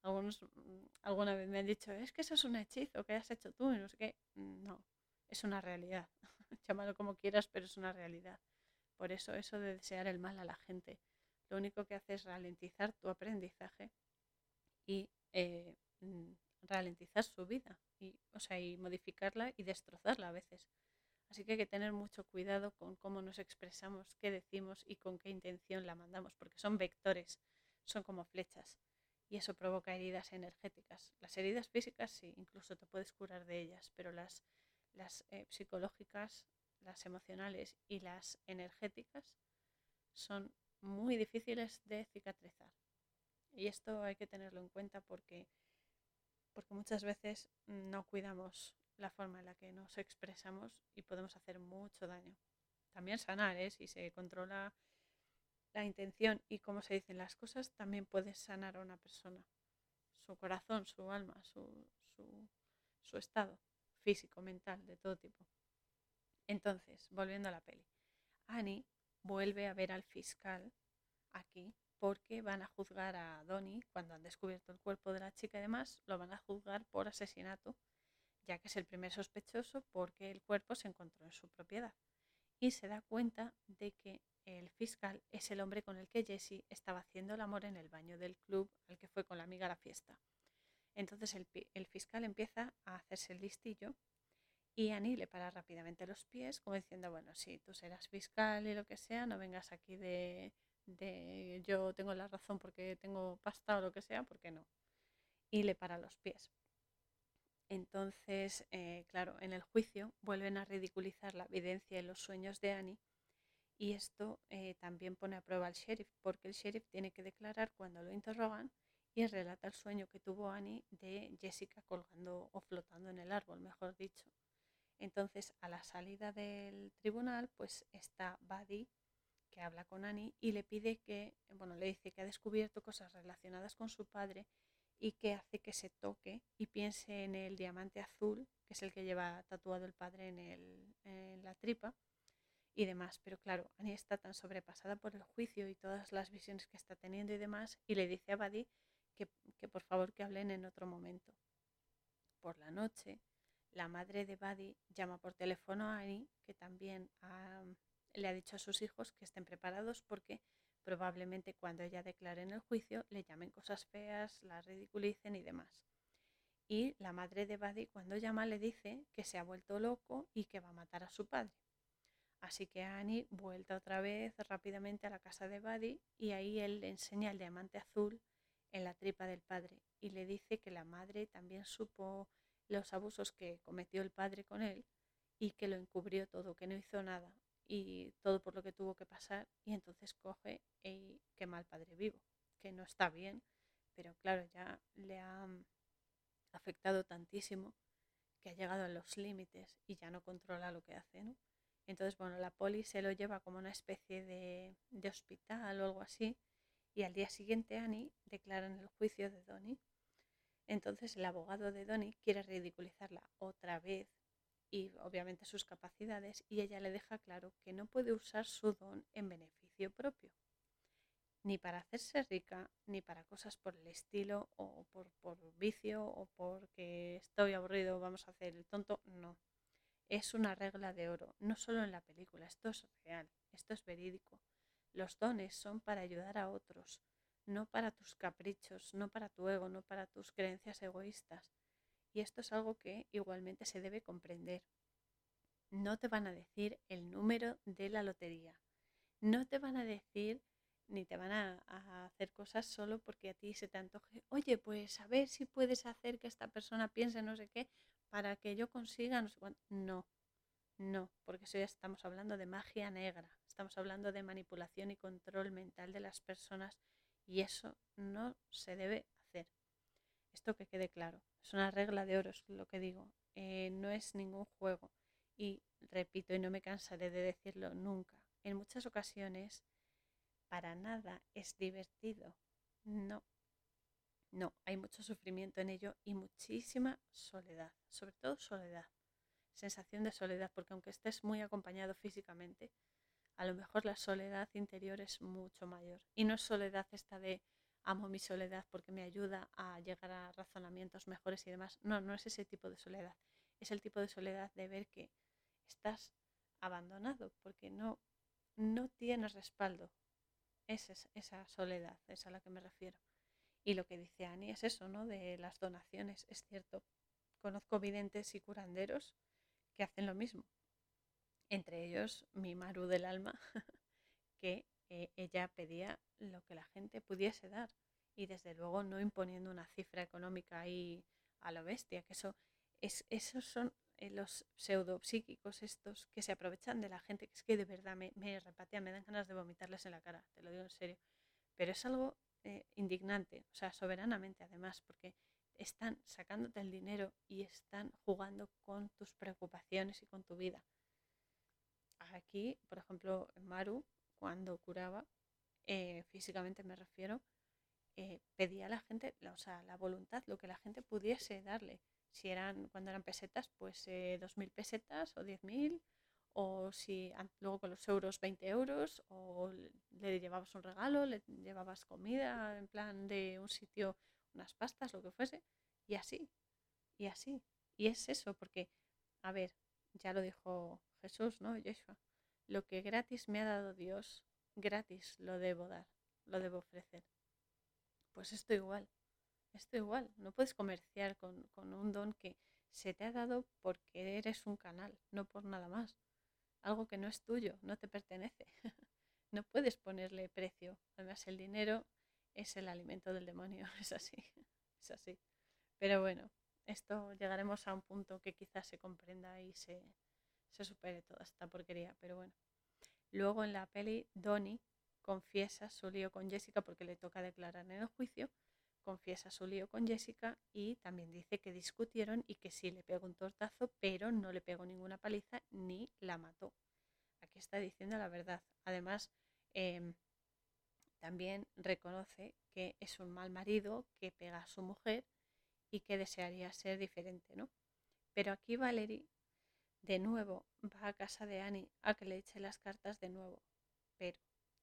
Algunos mm, alguna vez me han dicho, es que eso es un hechizo que has hecho tú y no sé qué. No, es una realidad. Llámalo como quieras, pero es una realidad. Por eso eso de desear el mal a la gente, lo único que hace es ralentizar tu aprendizaje y eh, Mm, ralentizar su vida y, o sea, y modificarla y destrozarla a veces. Así que hay que tener mucho cuidado con cómo nos expresamos, qué decimos y con qué intención la mandamos, porque son vectores, son como flechas y eso provoca heridas energéticas. Las heridas físicas sí, incluso te puedes curar de ellas, pero las, las eh, psicológicas, las emocionales y las energéticas son muy difíciles de cicatrizar. Y esto hay que tenerlo en cuenta porque, porque muchas veces no cuidamos la forma en la que nos expresamos y podemos hacer mucho daño. También sanar, ¿eh? si se controla la intención y cómo se dicen las cosas, también puede sanar a una persona, su corazón, su alma, su, su, su estado físico, mental, de todo tipo. Entonces, volviendo a la peli, Annie vuelve a ver al fiscal aquí porque van a juzgar a Donnie cuando han descubierto el cuerpo de la chica y demás, lo van a juzgar por asesinato, ya que es el primer sospechoso porque el cuerpo se encontró en su propiedad. Y se da cuenta de que el fiscal es el hombre con el que Jesse estaba haciendo el amor en el baño del club al que fue con la amiga a la fiesta. Entonces el, fiscal empieza a hacerse el listillo y Annie le para rápidamente los pies, como diciendo, bueno, si tú serás fiscal y lo que sea, no vengas aquí de, de yo tengo la razón porque tengo pasta o lo que sea, porque no. Y le para los pies. Entonces, eh, claro, en el juicio vuelven a ridiculizar la evidencia y los sueños de Annie y esto eh, también pone a prueba al sheriff, porque el sheriff tiene que declarar cuando lo interrogan y relata el sueño que tuvo Annie de Jessica colgando o flotando en el árbol, mejor dicho. Entonces, a la salida del tribunal, pues está Buddy, que habla con Annie y le pide que, bueno, le dice que ha descubierto cosas relacionadas con su padre y que hace que se toque y piense en el diamante azul, que es el que lleva tatuado el padre en, el, en la tripa y demás. Pero claro, Annie está tan sobrepasada por el juicio y todas las visiones que está teniendo y demás, y le dice a Buddy que, que por favor que hablen en otro momento. Por la noche, la madre de Buddy llama por teléfono a Annie, que también le ha dicho a sus hijos que estén preparados porque probablemente cuando ella declare en el juicio le llamen cosas feas, la ridiculicen y demás. Y la madre de Buddy cuando llama le dice que se ha vuelto loco y que va a matar a su padre. Así que Annie vuelta otra vez rápidamente a la casa de Buddy y ahí él le enseña el diamante azul en la tripa del padre y le dice que la madre también supo los abusos que cometió el padre con él y que lo encubrió todo, que no hizo nada y todo por lo que tuvo que pasar y entonces coge y quema al padre vivo, que no está bien, pero claro, ya le ha afectado tantísimo que ha llegado a los límites y ya no controla lo que hace, ¿no? Entonces, bueno, la poli se lo lleva como una especie de, hospital o algo así. Y al día siguiente Annie declara en el juicio de Donnie. Entonces el abogado de Donnie quiere ridiculizarla otra vez y obviamente sus capacidades y ella le deja claro que no puede usar su don en beneficio propio, ni para hacerse rica, ni para cosas por el estilo o por, por vicio o porque estoy aburrido, vamos a hacer el tonto, no es una regla de oro, no solo en la película, esto es real, esto es verídico. Los dones son para ayudar a otros, no para tus caprichos, no para tu ego, no para tus creencias egoístas. Y esto es algo que igualmente se debe comprender. No te van a decir el número de la lotería, no te van a decir ni te van a, hacer cosas solo porque a ti se te antoje, oye, pues a ver si puedes hacer que esta persona piense no sé qué, para que yo consiga no sé cuánto. No, no, porque eso ya estamos hablando de magia negra, estamos hablando de manipulación y control mental de las personas y eso no se debe hacer. Esto que quede claro, es una regla de oro, es lo que digo, eh, no es ningún juego y repito y no me cansaré de decirlo nunca, en muchas ocasiones para nada es divertido, no, no, hay mucho sufrimiento en ello y muchísima soledad, sobre todo soledad, sensación de soledad, porque aunque estés muy acompañado físicamente, a lo mejor la soledad interior es mucho mayor. Y no es soledad esta de amo mi soledad porque me ayuda a llegar a razonamientos mejores y demás. No, no es ese tipo de soledad. Es el tipo de soledad de ver que estás abandonado porque no, no tienes respaldo. Es esa soledad, es a la que me refiero Y lo que dice Ani es eso, ¿no? De las donaciones, es cierto. Conozco videntes y curanderos que hacen lo mismo. Entre ellos mi Maru del alma, que eh, ella pedía lo que la gente pudiese dar y desde luego no imponiendo una cifra económica ahí a la bestia, que eso es, esos son los pseudopsíquicos estos que se aprovechan de la gente, que es que de verdad me, me repatean, me dan ganas de vomitarles en la cara, te lo digo en serio. Pero es algo eh, indignante, o sea, soberanamente además, porque están sacándote el dinero y están jugando con tus preocupaciones y con tu vida. Aquí, por ejemplo, Maru, cuando curaba, eh, físicamente me refiero, eh, pedía a la gente, o sea, la voluntad, lo que la gente pudiese darle. Si eran, cuando eran pesetas, pues eh, 2.000 pesetas o 10.000, o si luego con los euros 20 euros, o le llevabas un regalo, le llevabas comida en plan de un sitio, unas pastas, lo que fuese, y así, y así. Y es eso, porque, a ver, ya lo dijo Jesús, ¿no? Yeshua, lo que gratis me ha dado Dios, gratis lo debo dar, lo debo ofrecer. Pues esto igual, esto igual, no puedes comerciar con, con un don que se te ha dado porque eres un canal, no por nada más algo que no es tuyo, no te pertenece. no puedes ponerle precio. Además, el dinero es el alimento del demonio, es así, es así. Pero bueno, esto llegaremos a un punto que quizás se comprenda y se, se supere toda esta porquería, pero bueno. Luego en la peli, Donnie confiesa su lío con Jessica porque le toca declarar en el juicio, confiesa su lío con Jessica y también dice que discutieron y que sí le pegó un tortazo, pero no le pegó ninguna paliza ni la mató. Aquí está diciendo la verdad. Además, em, también reconoce que es un mal marido, que pega a su mujer y que desearía ser diferente, ¿no? Pero aquí Valerie de nuevo va a casa de Annie a que le eche las cartas de nuevo. Pero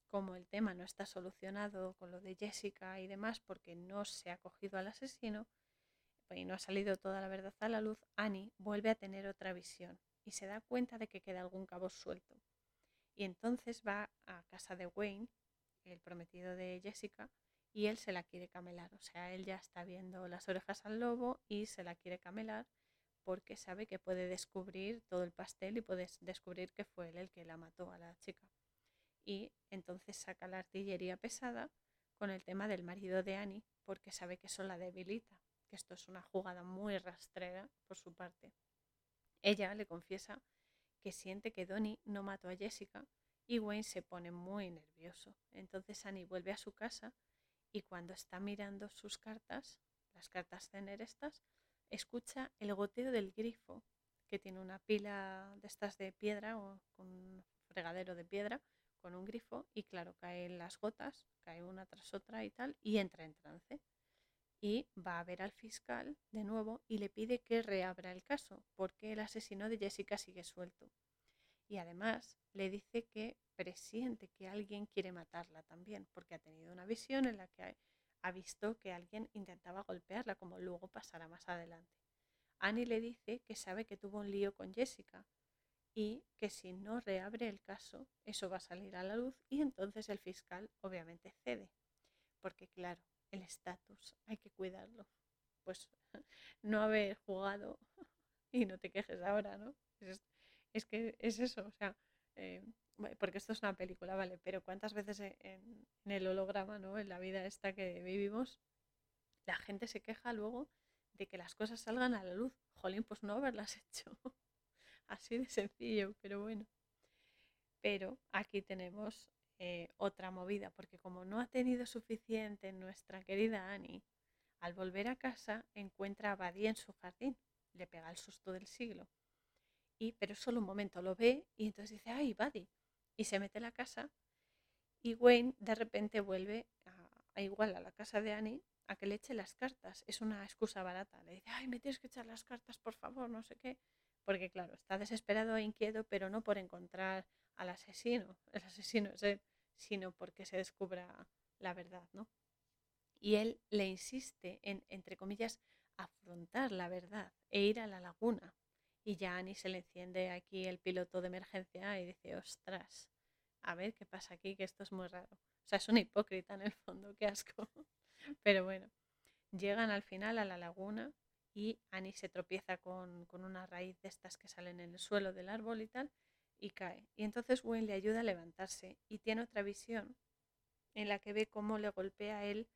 como el tema no está solucionado con lo de Jessica y demás porque no se ha cogido al asesino y no ha salido toda la verdad a la luz, Annie vuelve a tener otra visión y se da cuenta de que queda algún cabo suelto. Y entonces va a casa de Wayne, el prometido de Jessica, y él se la quiere camelar. O sea, él ya está viendo las orejas al lobo y se la quiere camelar porque sabe que puede descubrir todo el pastel y puede descubrir que fue él el que la mató a la chica y entonces saca la artillería pesada con el tema del marido de Annie porque sabe que eso la debilita, que esto es una jugada muy rastrera por su parte. Ella le confiesa que siente que Donnie no mató a Jessica y Wayne se pone muy nervioso. Entonces Annie vuelve a su casa y cuando está mirando sus cartas, las cartas tener estas, escucha el goteo del grifo, que tiene una pila de estas de piedra o un fregadero de piedra con un grifo y claro, caen las gotas, cae una tras otra y tal, y entra en trance. Y va a ver al fiscal de nuevo y le pide que reabra el caso, porque el asesino de Jessica sigue suelto. Y además le dice que presiente que alguien quiere matarla también, porque ha tenido una visión en la que ha visto que alguien intentaba golpearla, como luego pasará más adelante. Annie le dice que sabe que tuvo un lío con Jessica, y que si no reabre el caso, eso va a salir a la luz y entonces el fiscal obviamente cede, porque claro, el estatus hay que cuidarlo. Pues no haber jugado y no te quejes ahora, ¿no? Es, que es eso, o sea, eh, porque esto es una película, ¿vale? Pero ¿cuántas veces en, en, el holograma, ¿no? En la vida esta que vivimos, la gente se queja luego de que las cosas salgan a la luz. Jolín, pues no haberlas hecho. Así de sencillo, pero bueno. Pero aquí tenemos eh, otra movida, porque como no ha tenido suficiente nuestra querida Annie, al volver a casa encuentra a Buddy en su jardín. Le pega el susto del siglo. Y, pero solo un momento lo ve y entonces dice, ay, Buddy. Y se mete en la casa y Wayne de repente vuelve a, igual a la casa de Annie a que le eche las cartas. Es una excusa barata. Le dice, ay, me tienes que echar las cartas, por favor, no sé qué porque claro, está desesperado e inquieto, pero no por encontrar al asesino, el asesino es él, sino porque se descubra la verdad, ¿no? Y él le insiste en, entre comillas, afrontar la verdad e ir a la laguna. Y ya Annie se le enciende aquí el piloto de emergencia y dice, ostras, a ver qué pasa aquí, que esto es muy raro. O sea, es una hipócrita en el fondo, qué asco. Pero bueno, llegan al final a la laguna y Annie se tropieza con, con, una raíz de estas que salen en el suelo del árbol y tal, y cae. Y entonces Wayne le ayuda a levantarse y tiene otra visión en la que ve cómo le golpea a él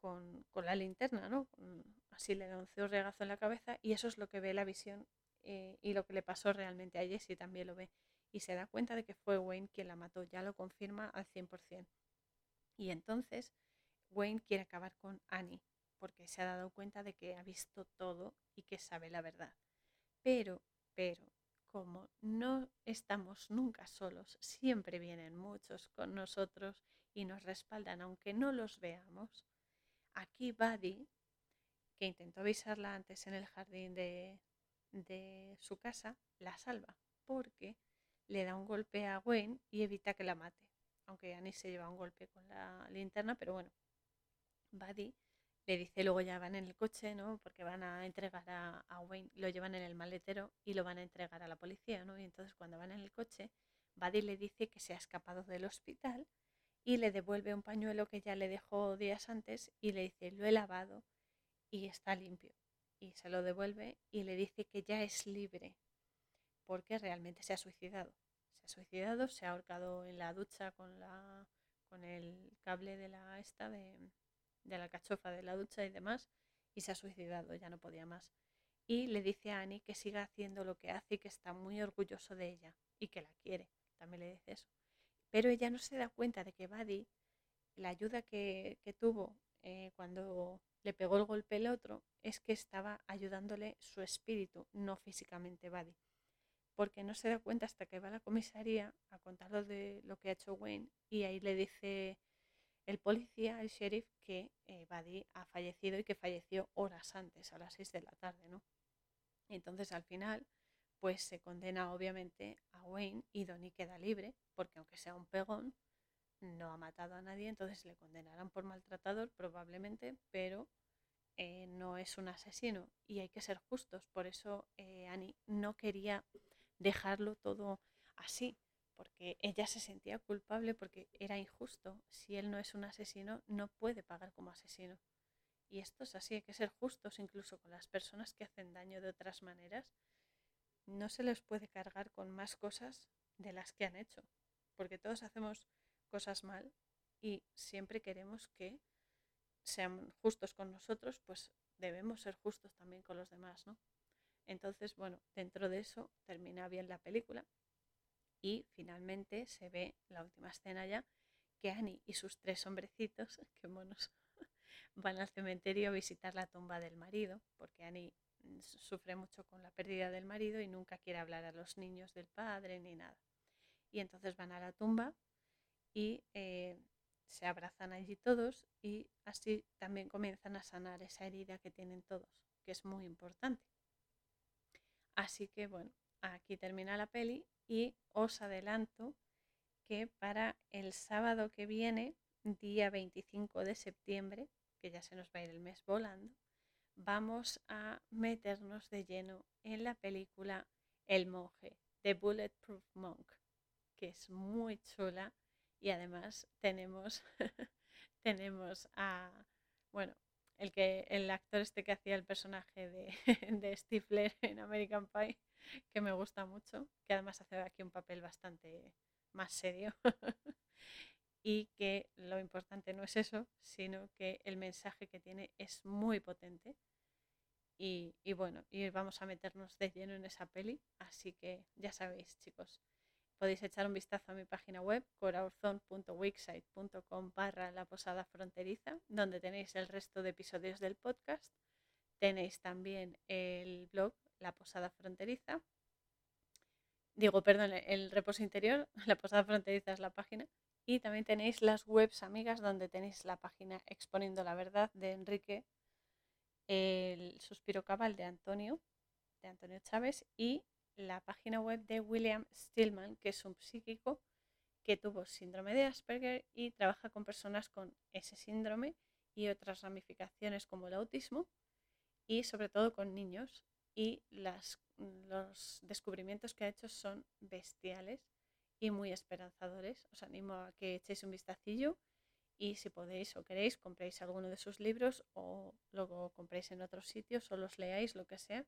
con, con la linterna, ¿no? Así le da un regazo en la cabeza y eso es lo que ve la visión eh, y lo que le pasó realmente a Jessie también lo ve. Y se da cuenta de que fue Wayne quien la mató, ya lo confirma al 100%. Y entonces Wayne quiere acabar con Annie, porque se ha dado cuenta de que ha visto todo y que sabe la verdad. Pero, pero, como no estamos nunca solos, siempre vienen muchos con nosotros y nos respaldan aunque no los veamos, aquí Buddy, que intentó avisarla antes en el jardín de, de su casa, la salva porque le da un golpe a Wayne y evita que la mate. Aunque Annie se lleva un golpe con la linterna, pero bueno, Buddy le dice, luego ya van en el coche, ¿no? Porque van a entregar a, Wayne, lo llevan en el maletero y lo van a entregar a la policía, ¿no? Y entonces cuando van en el coche, Buddy le dice que se ha escapado del hospital y le devuelve un pañuelo que ya le dejó días antes y le dice, lo he lavado y está limpio. Y se lo devuelve y le dice que ya es libre porque realmente se ha suicidado. Se ha suicidado, se ha ahorcado en la ducha con, la, con el cable de la esta de, de la cachofa de la ducha y demás y se ha suicidado, ya no podía más. Y le dice a Annie que siga haciendo lo que hace y que está muy orgulloso de ella y que la quiere. También le dice eso. Pero ella no se da cuenta de que Buddy, la ayuda que, tuvo eh, cuando le pegó el golpe el otro, es que estaba ayudándole su espíritu, no físicamente Buddy. Porque no se da cuenta hasta que va a la comisaría a contarlo de lo que ha hecho Wayne y ahí le dice el policía, el sheriff, que eh, Buddy ha fallecido y que falleció horas antes, a las 6 de la tarde, ¿no? Entonces al final pues se condena obviamente a Wayne y Donnie queda libre, porque aunque sea un pegón, no ha matado a nadie, entonces le condenarán por maltratador probablemente, pero eh, no es un asesino y hay que ser justos. Por eso eh, Annie no quería dejarlo todo así, porque ella se sentía culpable porque era injusto. Si él no es un asesino, no puede pagar como asesino. Y esto es así, hay que ser justos incluso con las personas que hacen daño de otras maneras no se les puede cargar con más cosas de las que han hecho, porque todos hacemos cosas mal y siempre queremos que sean justos con nosotros, pues debemos ser justos también con los demás, ¿no? Entonces, bueno, dentro de eso termina bien la película y finalmente se ve la última escena ya que Annie y sus tres hombrecitos, que monos, van al cementerio a visitar la tumba del marido, porque Annie sufre mucho con la pérdida del marido y nunca quiere hablar a los niños del padre ni nada. Y entonces van a la tumba y eh, se abrazan allí todos y así también comienzan a sanar esa herida que tienen todos, que es muy importante. Así que bueno, aquí termina la peli y os adelanto que para el sábado que viene, día 25 de septiembre, que ya se nos va a ir el mes volando, vamos a meternos de lleno en la película El monje, de Bulletproof Monk, que es muy chula y además tenemos, tenemos a, bueno, el, que, el actor este que hacía el personaje de, de Stifler en American Pie, que me gusta mucho, que además hace aquí un papel bastante más serio. y que lo importante no es eso, sino que el mensaje que tiene es muy potente. Y, y, bueno, y vamos a meternos de lleno en esa peli, así que ya sabéis, chicos, podéis echar un vistazo a mi página web, coraurzon.wixsite.com barra la posada fronteriza, donde tenéis el resto de episodios del podcast. Tenéis también el blog La Posada Fronteriza. Digo, perdón, el reposo interior, La Posada Fronteriza es la página. Y también tenéis las webs amigas donde tenéis la página Exponiendo la Verdad de Enrique, el Suspiro Cabal de Antonio, de Antonio Chávez y la página web de William Stillman, que es un psíquico que tuvo síndrome de Asperger y trabaja con personas con ese síndrome y otras ramificaciones como el autismo y sobre todo con niños. Y las, los descubrimientos que ha hecho son bestiales y muy esperanzadores. Os animo a que echéis un vistacillo y si podéis o queréis, compréis alguno de sus libros o luego compréis en otros sitios o los leáis, lo que sea,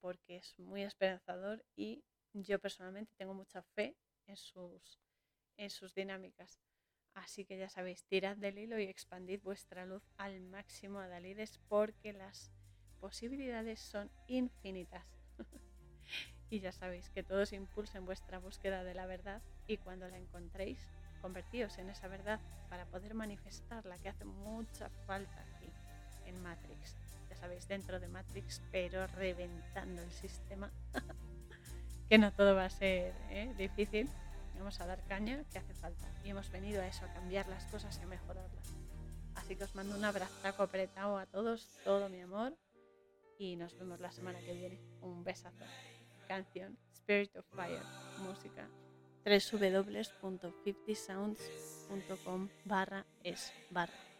porque es muy esperanzador y yo personalmente tengo mucha fe en sus, en sus dinámicas. Así que ya sabéis, tirad del hilo y expandid vuestra luz al máximo a Dalides porque las posibilidades son infinitas. y ya sabéis que todos impulsen vuestra búsqueda de la verdad y cuando la encontréis, convertíos en esa verdad para poder manifestarla que hace mucha falta aquí en Matrix. Ya sabéis, dentro de Matrix, pero reventando el sistema. que no todo va a ser ¿eh? difícil, Vamos a dar caña que hace falta. Y hemos venido a eso, a cambiar las cosas y a mejorarlas. Así que os mando un abrazo apretado a todos, todo mi amor. Y nos vemos la semana que viene. Un besazo. Canción Spirit of Fire. Música www.50sounds.com barra es barra.